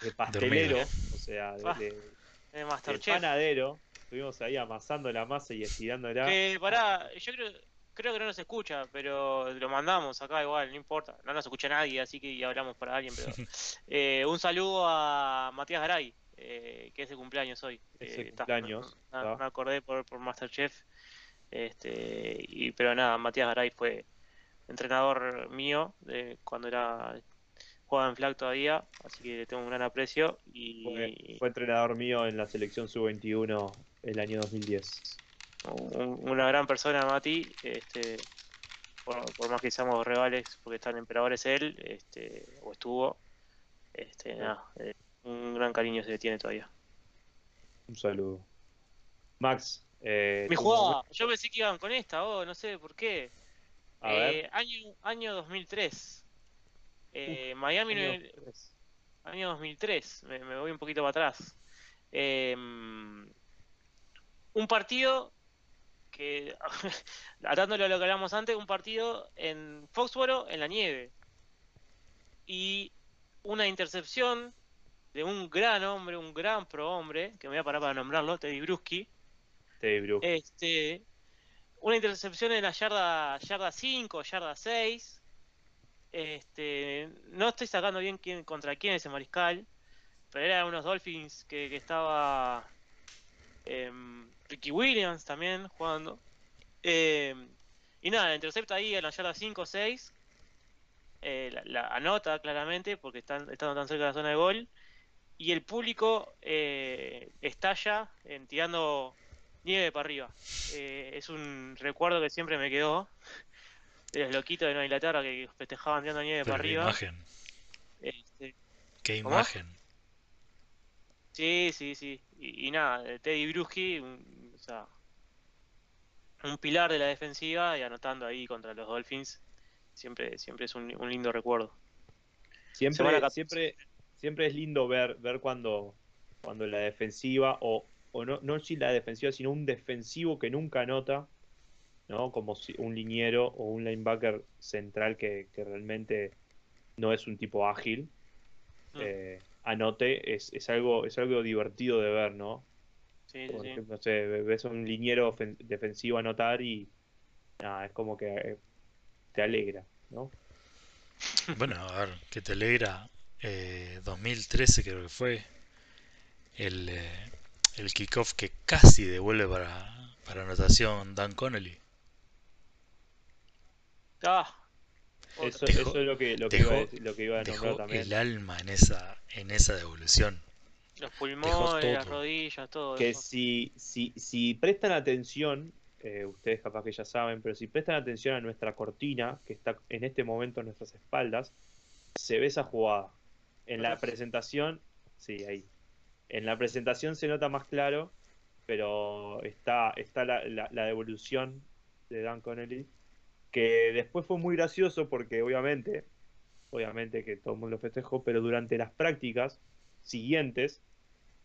[SPEAKER 1] de pastelero,
[SPEAKER 3] hormiga.
[SPEAKER 1] o sea, de,
[SPEAKER 2] Ah,
[SPEAKER 1] de-
[SPEAKER 2] de
[SPEAKER 1] panadero. Estuvimos ahí amasando la masa y estirándola.
[SPEAKER 2] Que pará, yo creo, creo que no nos escucha, pero lo mandamos acá igual, no importa. No nos escucha nadie, así que ya hablamos para alguien. Pero <laughs> eh, un saludo a Matías Garay, eh, que es de cumpleaños hoy.
[SPEAKER 1] Es de
[SPEAKER 2] Eh, ta, me acordé por, por Masterchef. Este, y, pero nada, Matías Garay fue entrenador mío de cuando era jugaba en flag todavía, así que le tengo un gran aprecio. Y
[SPEAKER 1] Fue, fue entrenador mío en la selección sub-21 el año 2010.
[SPEAKER 2] un- una gran persona, Mati. Este, por, por más que seamos rivales, porque están emperadores él, este, o estuvo. Este, nada, eh, un gran cariño se le tiene todavía.
[SPEAKER 1] Un saludo. Max. Eh,
[SPEAKER 2] Mi jugada, yo pensé que iban con esta, oh, no sé por qué.
[SPEAKER 1] A ver.
[SPEAKER 2] Eh, año, año 2003. Eh, Miami,
[SPEAKER 1] año
[SPEAKER 2] no- año 2003, me, me voy un poquito para atrás. Eh, un partido que, <laughs> atándolo a lo que hablamos antes, un partido en Foxboro en la nieve. Y una intercepción de un gran hombre, un gran pro hombre, que me voy a parar para nombrarlo, Teddy Bruschi.
[SPEAKER 1] Teddy Bruschi.
[SPEAKER 2] Este, una intercepción en la yarda, yarda 5, yarda 6. Este, no estoy sacando bien quién, contra quién ese mariscal, pero era unos Dolphins que, que estaba em, Ricky Williams también jugando. Em, y nada, la intercepta ahí en la yarda 5 6. eh, la, la anota claramente porque están estando tan cerca de la zona de gol. Y el público eh, estalla en, tirando nieve para arriba. Eh, es un recuerdo que siempre me quedó de los loquitos de Nueva Inglaterra que festejaban tirando nieve
[SPEAKER 3] Pero
[SPEAKER 2] para
[SPEAKER 3] qué
[SPEAKER 2] arriba.
[SPEAKER 3] imagen,
[SPEAKER 2] Este,
[SPEAKER 3] qué
[SPEAKER 2] ¿Cómo?
[SPEAKER 3] imagen.
[SPEAKER 2] Sí, sí, sí. Y, y nada, eh, Teddy Bruschi, un, o sea, un pilar de la defensiva y anotando ahí contra los Dolphins, siempre, siempre es un, un lindo recuerdo.
[SPEAKER 1] Siempre,
[SPEAKER 2] Semana 14.
[SPEAKER 1] siempre, siempre es lindo ver, ver cuando, cuando la defensiva, o, o no, no si la defensiva, sino un defensivo que nunca anota, ¿no? Como si un liniero o un linebacker central que, que realmente no es un tipo ágil,
[SPEAKER 2] Mm.
[SPEAKER 1] eh, anote, es, es algo, es algo divertido de ver, ¿no?
[SPEAKER 2] Sí, sí,
[SPEAKER 1] Por
[SPEAKER 2] sí.
[SPEAKER 1] ejemplo, no sé, ves a un liniero defensivo anotar y nada, es como que eh, te alegra, ¿no? <laughs>
[SPEAKER 3] Bueno, a ver, que te alegra. eh, 2013 creo que fue el, eh, el kickoff que casi devuelve para, para anotación Dan Connolly.
[SPEAKER 2] Ah.
[SPEAKER 1] Eso,
[SPEAKER 3] Dejó-
[SPEAKER 1] eso es lo que, lo que
[SPEAKER 3] dejó-
[SPEAKER 1] iba a decir- lo que iba a nombrar
[SPEAKER 3] Dejó
[SPEAKER 1] también.
[SPEAKER 3] el alma en esa, en esa devolución.
[SPEAKER 2] los pulmones, las rodillas, todo
[SPEAKER 1] que
[SPEAKER 2] eso.
[SPEAKER 1] si, si, si prestan atención, eh, ustedes capaz que ya saben, pero si prestan atención a nuestra cortina, que está en este momento a nuestras espaldas, se ve esa jugada. En la presentación, sí, ahí. En la presentación se nota más claro, pero está, está la, la- la devolución de Dan Connelly, que después fue muy gracioso porque obviamente, obviamente que todo el mundo lo festejó, pero durante las prácticas siguientes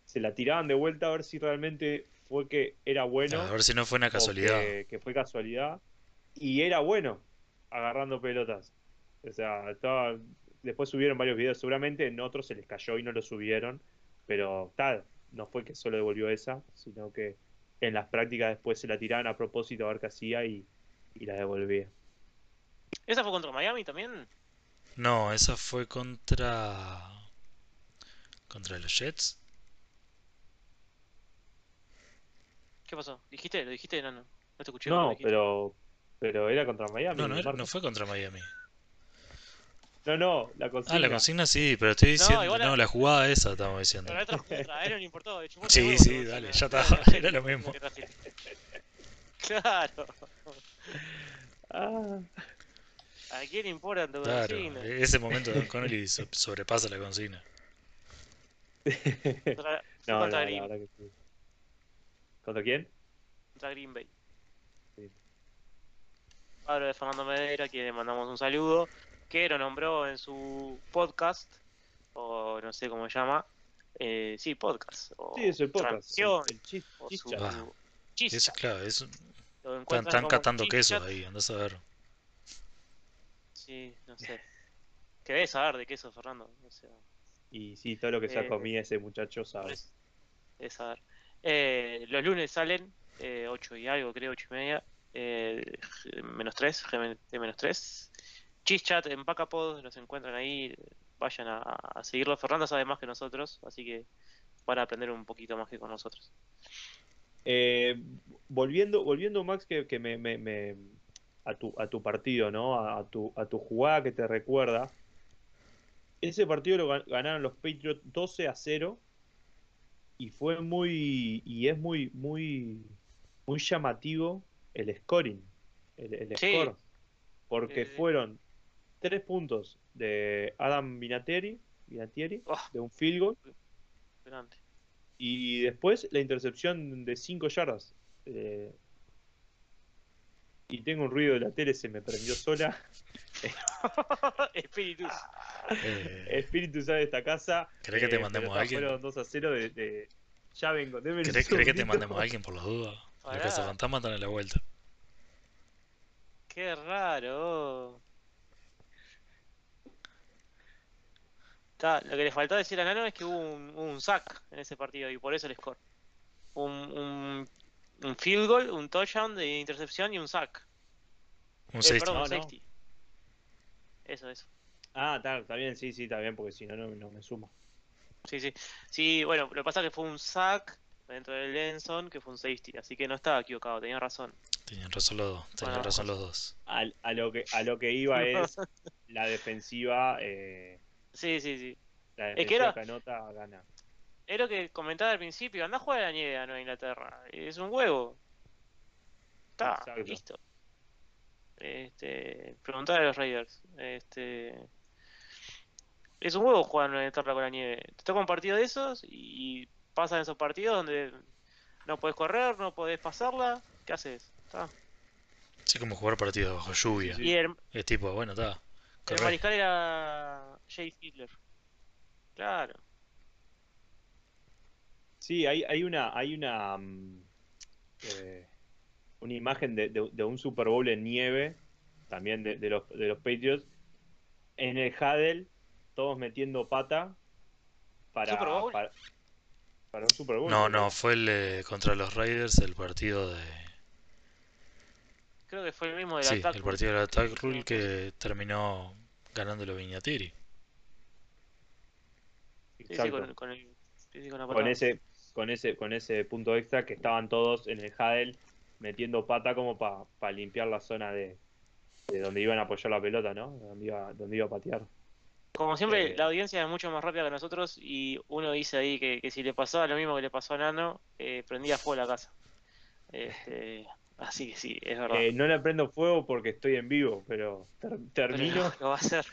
[SPEAKER 1] se la tiraban de vuelta a ver si realmente fue que era bueno
[SPEAKER 3] a ver si no fue una casualidad.
[SPEAKER 1] que, que fue casualidad y era bueno agarrando pelotas. O sea, estaba, después subieron varios videos, seguramente en otros se les cayó y no lo subieron, pero tal, no fue que solo devolvió esa, sino que en las prácticas después se la tiraban a propósito a ver qué hacía y, y la devolvía.
[SPEAKER 2] ¿Esa fue contra Miami también?
[SPEAKER 3] No, esa fue contra. contra los Jets.
[SPEAKER 2] ¿Qué pasó? ¿Dijiste? ¿Lo dijiste? No, no. No te escuché.
[SPEAKER 1] No, pero pero era contra Miami.
[SPEAKER 3] No, no, era- no fue contra Miami.
[SPEAKER 1] no, no, la consigna.
[SPEAKER 3] Ah, la consigna sí, pero estoy diciendo. No, la jugada esa estamos diciendo.
[SPEAKER 2] Pero la otra contra, a él no le importó. chupó
[SPEAKER 3] Sí,
[SPEAKER 2] huevo
[SPEAKER 3] sí,
[SPEAKER 2] la
[SPEAKER 3] dale, ya está,
[SPEAKER 2] Claro, <laughs>
[SPEAKER 3] era lo mismo. <laughs>
[SPEAKER 2] Claro.
[SPEAKER 1] Ah,
[SPEAKER 2] ¿A quién importa tu
[SPEAKER 3] Claro,
[SPEAKER 2] consigna?
[SPEAKER 3] ese momento Don Connolly <laughs> so- sobrepasa la consigna. <laughs>
[SPEAKER 2] Contra,
[SPEAKER 1] no, no,
[SPEAKER 2] contra,
[SPEAKER 1] la
[SPEAKER 2] Green,
[SPEAKER 1] verdad que sí. ¿Contra quién?
[SPEAKER 2] contra Green Bay.
[SPEAKER 1] Sí.
[SPEAKER 2] Padre de Fernando Medera, a quien le mandamos un saludo, que lo nombró en su podcast, o no sé cómo se llama. Eh, sí, podcast. O
[SPEAKER 1] Sí, es el podcast.
[SPEAKER 2] transmisión,
[SPEAKER 1] El, el chis-
[SPEAKER 2] o
[SPEAKER 1] chis
[SPEAKER 2] su.
[SPEAKER 3] Ah, claro, están, catando queso ahí, andás a ver.
[SPEAKER 2] Sí, no sé. Que debes saber de queso, Fernando. O sea,
[SPEAKER 1] Y sí, todo lo que se
[SPEAKER 2] Eh,
[SPEAKER 1] comía ese muchacho sabe.
[SPEAKER 2] Pues, debes saber. Eh, los lunes salen, eh, 8 y algo, creo, 8 y media. Eh, menos 3, GMT menos 3. Chischat en Pacapod, los encuentran ahí. Vayan a, a seguirlo. Fernando sabe más que nosotros, así que van a aprender un poquito más que con nosotros.
[SPEAKER 1] Eh, volviendo, volviendo Max, que, que me, me- me- a tu, a tu partido, ¿no? A, a tu, a tu jugada que te recuerda. Ese partido lo gan- ganaron los Patriots 12 a 0 y fue muy y es muy muy muy llamativo el scoring, el, el
[SPEAKER 2] Sí.
[SPEAKER 1] score, porque fueron tres puntos de Adam Vinatieri, Vinatieri,
[SPEAKER 2] Oh.
[SPEAKER 1] de un field goal. Y después la intercepción de 5 yardas. Eh, y tengo un ruido de la tele, se me prendió sola. <laughs>
[SPEAKER 2] Espíritus.
[SPEAKER 3] Eh,
[SPEAKER 1] Espíritu sale de esta casa.
[SPEAKER 3] ¿Querés que te
[SPEAKER 1] Eh,
[SPEAKER 3] mandemos a alguien?
[SPEAKER 1] Fueron 2 a 0 de, de- Ya vengo,
[SPEAKER 3] ¿Querés, querés que te mandemos a alguien por las dudas? <laughs> Casa fantasma están a la vuelta.
[SPEAKER 2] Qué raro. Lo que le faltó decir a Nano es que hubo un, un sack en ese partido y por eso el score. Un, un, un field goal, un touchdown de intercepción y un sack.
[SPEAKER 3] Un
[SPEAKER 2] Eh,
[SPEAKER 3] 6
[SPEAKER 2] perdón,
[SPEAKER 1] No,
[SPEAKER 2] un
[SPEAKER 1] no.
[SPEAKER 2] safety. Eso, eso.
[SPEAKER 1] Ah, está, está bien, sí, sí, está bien, porque si no, no, no me suma.
[SPEAKER 2] Sí, sí. Sí, bueno, lo que pasa es que fue un sack dentro del Lenson que fue un safety, así que no estaba equivocado, tenía razón.
[SPEAKER 3] Tenían razón los dos. Tenían
[SPEAKER 2] Bueno.
[SPEAKER 3] razón los dos.
[SPEAKER 1] A, lo que, a lo que iba <laughs> es la defensiva. Eh,
[SPEAKER 2] Sí, sí, sí.
[SPEAKER 1] la
[SPEAKER 2] Es que
[SPEAKER 1] defensiva
[SPEAKER 2] era-
[SPEAKER 1] que anota gana.
[SPEAKER 2] Es lo que comentaba al principio, anda a jugar a la nieve a Nueva Inglaterra. Es un huevo. Está,
[SPEAKER 1] Exacto.
[SPEAKER 2] listo. Este, preguntar a los Raiders. Este, es un huevo jugar a Nueva Inglaterra con la nieve. Te toca un partido de esos y pasan esos partidos donde no podés correr, no podés pasarla. ¿Qué haces? Está.
[SPEAKER 3] Sí, como jugar partidos bajo lluvia.
[SPEAKER 1] Sí.
[SPEAKER 2] Y el,
[SPEAKER 3] Es tipo, bueno, está.
[SPEAKER 2] el mariscal era Jay Hitler. Claro.
[SPEAKER 1] Sí, hay, hay una, hay una, mm, eh, una imagen de, de- de un Super Bowl en nieve, también de, de los, de los Patriots, en el Huddle, todos metiendo pata para,
[SPEAKER 2] ¿Super Bowl?
[SPEAKER 1] para, para un Super Bowl.
[SPEAKER 3] No, no, fue el eh, contra los Raiders, el partido de.
[SPEAKER 2] Creo que fue el mismo del
[SPEAKER 3] Sí, el partido del Attack Rule que terminó ganándolo Viñatiri.
[SPEAKER 2] Sí, sí,
[SPEAKER 1] Exacto.
[SPEAKER 2] con, con el, sí, con
[SPEAKER 1] ese, con ese, con ese punto extra que estaban todos en el Huddle metiendo pata como para limpiar la zona de, de donde iban a apoyar la pelota, ¿no? Donde iba, donde iba a patear.
[SPEAKER 2] Como siempre,
[SPEAKER 1] Eh,
[SPEAKER 2] la audiencia es mucho más rápida que nosotros y uno dice ahí que, que si le pasaba lo mismo que le pasó a Nano, eh, prendía fuego la casa. Este, <laughs> así que sí, es verdad.
[SPEAKER 1] Eh, no le prendo fuego porque estoy en vivo, pero ter-
[SPEAKER 2] Pero
[SPEAKER 1] termino, <laughs>
[SPEAKER 2] lo va a hacer.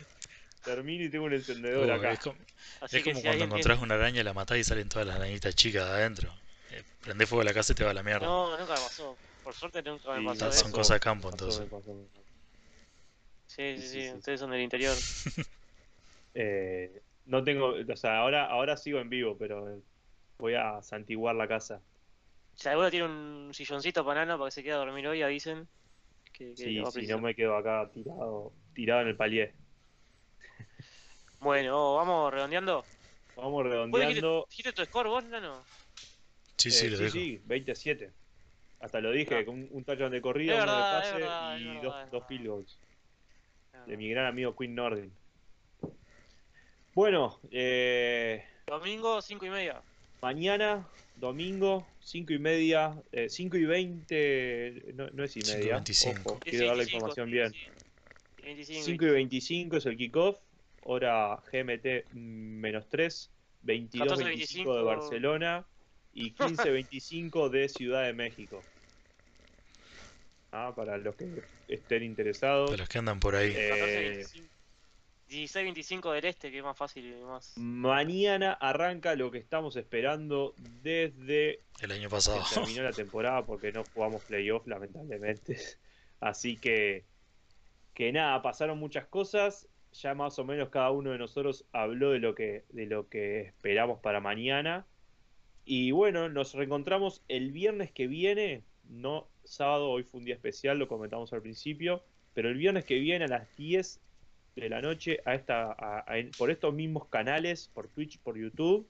[SPEAKER 1] Termino y tengo un encendedor
[SPEAKER 3] Uh,
[SPEAKER 1] acá.
[SPEAKER 3] es como,
[SPEAKER 2] Así
[SPEAKER 3] es
[SPEAKER 2] que
[SPEAKER 3] como
[SPEAKER 2] si
[SPEAKER 3] cuando encontrás una araña, la matás y salen todas las arañitas chicas de adentro. Eh, prendés fuego a la casa y te va a la mierda.
[SPEAKER 2] No, nunca me pasó. Por suerte nunca me
[SPEAKER 1] Sí,
[SPEAKER 2] pasó
[SPEAKER 3] Ah,
[SPEAKER 2] eso.
[SPEAKER 3] son cosas de campo, entonces.
[SPEAKER 1] pasó, pasó.
[SPEAKER 2] Sí, sí,
[SPEAKER 1] sí,
[SPEAKER 2] sí,
[SPEAKER 1] sí.
[SPEAKER 2] ustedes son del interior. <laughs>
[SPEAKER 1] Eh, no tengo, o sea, ahora, ahora sigo en vivo, pero voy a santiguar la casa.
[SPEAKER 2] Si alguno tiene un silloncito para Nano para que se quede a dormir hoy, avisen. Que, que
[SPEAKER 1] Sí, si no me quedo acá tirado, tirado en el palier.
[SPEAKER 2] Bueno, vamos redondeando.
[SPEAKER 1] Vamos
[SPEAKER 2] ¿Vos dijiste,
[SPEAKER 1] redondeando.
[SPEAKER 2] dijiste tu score vos, Nano?
[SPEAKER 3] Sí,
[SPEAKER 1] Eh,
[SPEAKER 3] sí, lo
[SPEAKER 1] sí,
[SPEAKER 3] dijo.
[SPEAKER 1] sí, 27. Hasta lo dije,
[SPEAKER 2] Ah.
[SPEAKER 1] con un, un touchdown de corrida,
[SPEAKER 2] Es
[SPEAKER 1] uno
[SPEAKER 2] verdad,
[SPEAKER 1] de pase
[SPEAKER 2] verdad,
[SPEAKER 1] y dos,
[SPEAKER 2] verdad,
[SPEAKER 1] dos field goals de mi gran amigo Quinn Nordin. Bueno, eh,
[SPEAKER 2] Domingo, 5 y media.
[SPEAKER 1] mañana, domingo, 5 y media, 5 y 20, no, no es y
[SPEAKER 3] Cinco y
[SPEAKER 1] media.
[SPEAKER 3] 25.
[SPEAKER 1] Ojo, quiero dar la información bien.
[SPEAKER 2] 25,
[SPEAKER 1] 5 y 25 es el kickoff, hora GMT menos 3, 22
[SPEAKER 2] 14,
[SPEAKER 1] 25 de
[SPEAKER 2] 25.
[SPEAKER 1] Barcelona y <laughs> 15 25 de Ciudad de México. Ah, para los que estén interesados.
[SPEAKER 3] Para los que andan por ahí.
[SPEAKER 1] Eh,
[SPEAKER 2] 14, 25. 16, 25 del este, que es más fácil y más.
[SPEAKER 1] Mañana arranca lo que estamos esperando desde
[SPEAKER 3] El año
[SPEAKER 1] que
[SPEAKER 3] pasado.
[SPEAKER 1] terminó la temporada porque no jugamos playoff lamentablemente. <laughs> Así que que nada, pasaron muchas cosas, ya más o menos cada uno de nosotros habló de lo que de lo que esperamos para mañana. Y bueno, nos reencontramos el viernes que viene, no sábado, hoy fue un día especial, lo comentamos al principio, pero el viernes que viene a las 10 de la noche a esta por estos mismos canales, por Twitch, por YouTube,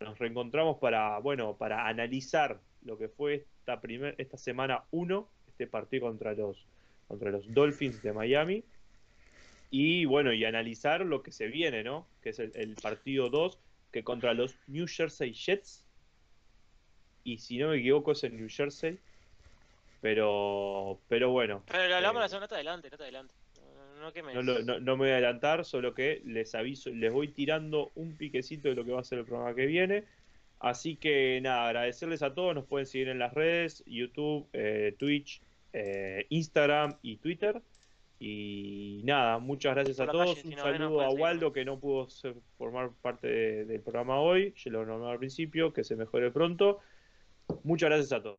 [SPEAKER 1] nos reencontramos para, bueno, para analizar lo que fue esta primer, esta semana 1, este partido contra los contra los Dolphins de Miami. Y bueno, y analizar lo que se viene, ¿no? Que es el, el partido 2, que contra los New Jersey Jets. Y si no me equivoco es en New Jersey. Pero, pero bueno,
[SPEAKER 2] Pero lo hablamos
[SPEAKER 1] Eh,
[SPEAKER 2] la semana, no te adelante, no te adelante. No,
[SPEAKER 1] lo- no- no me voy a adelantar, solo que les aviso, les voy tirando un piquecito de lo que va a ser el programa que viene. Así que nada, agradecerles a todos, nos pueden seguir en las redes, YouTube, eh, Twitch, eh, Instagram y Twitter. Y nada, muchas gracias a todos.
[SPEAKER 2] calle,
[SPEAKER 1] Un
[SPEAKER 2] si
[SPEAKER 1] saludo a. Waldo que no pudo ser- formar parte de- del programa hoy. Yo lo nombré al principio, que se mejore pronto. Muchas gracias a todos.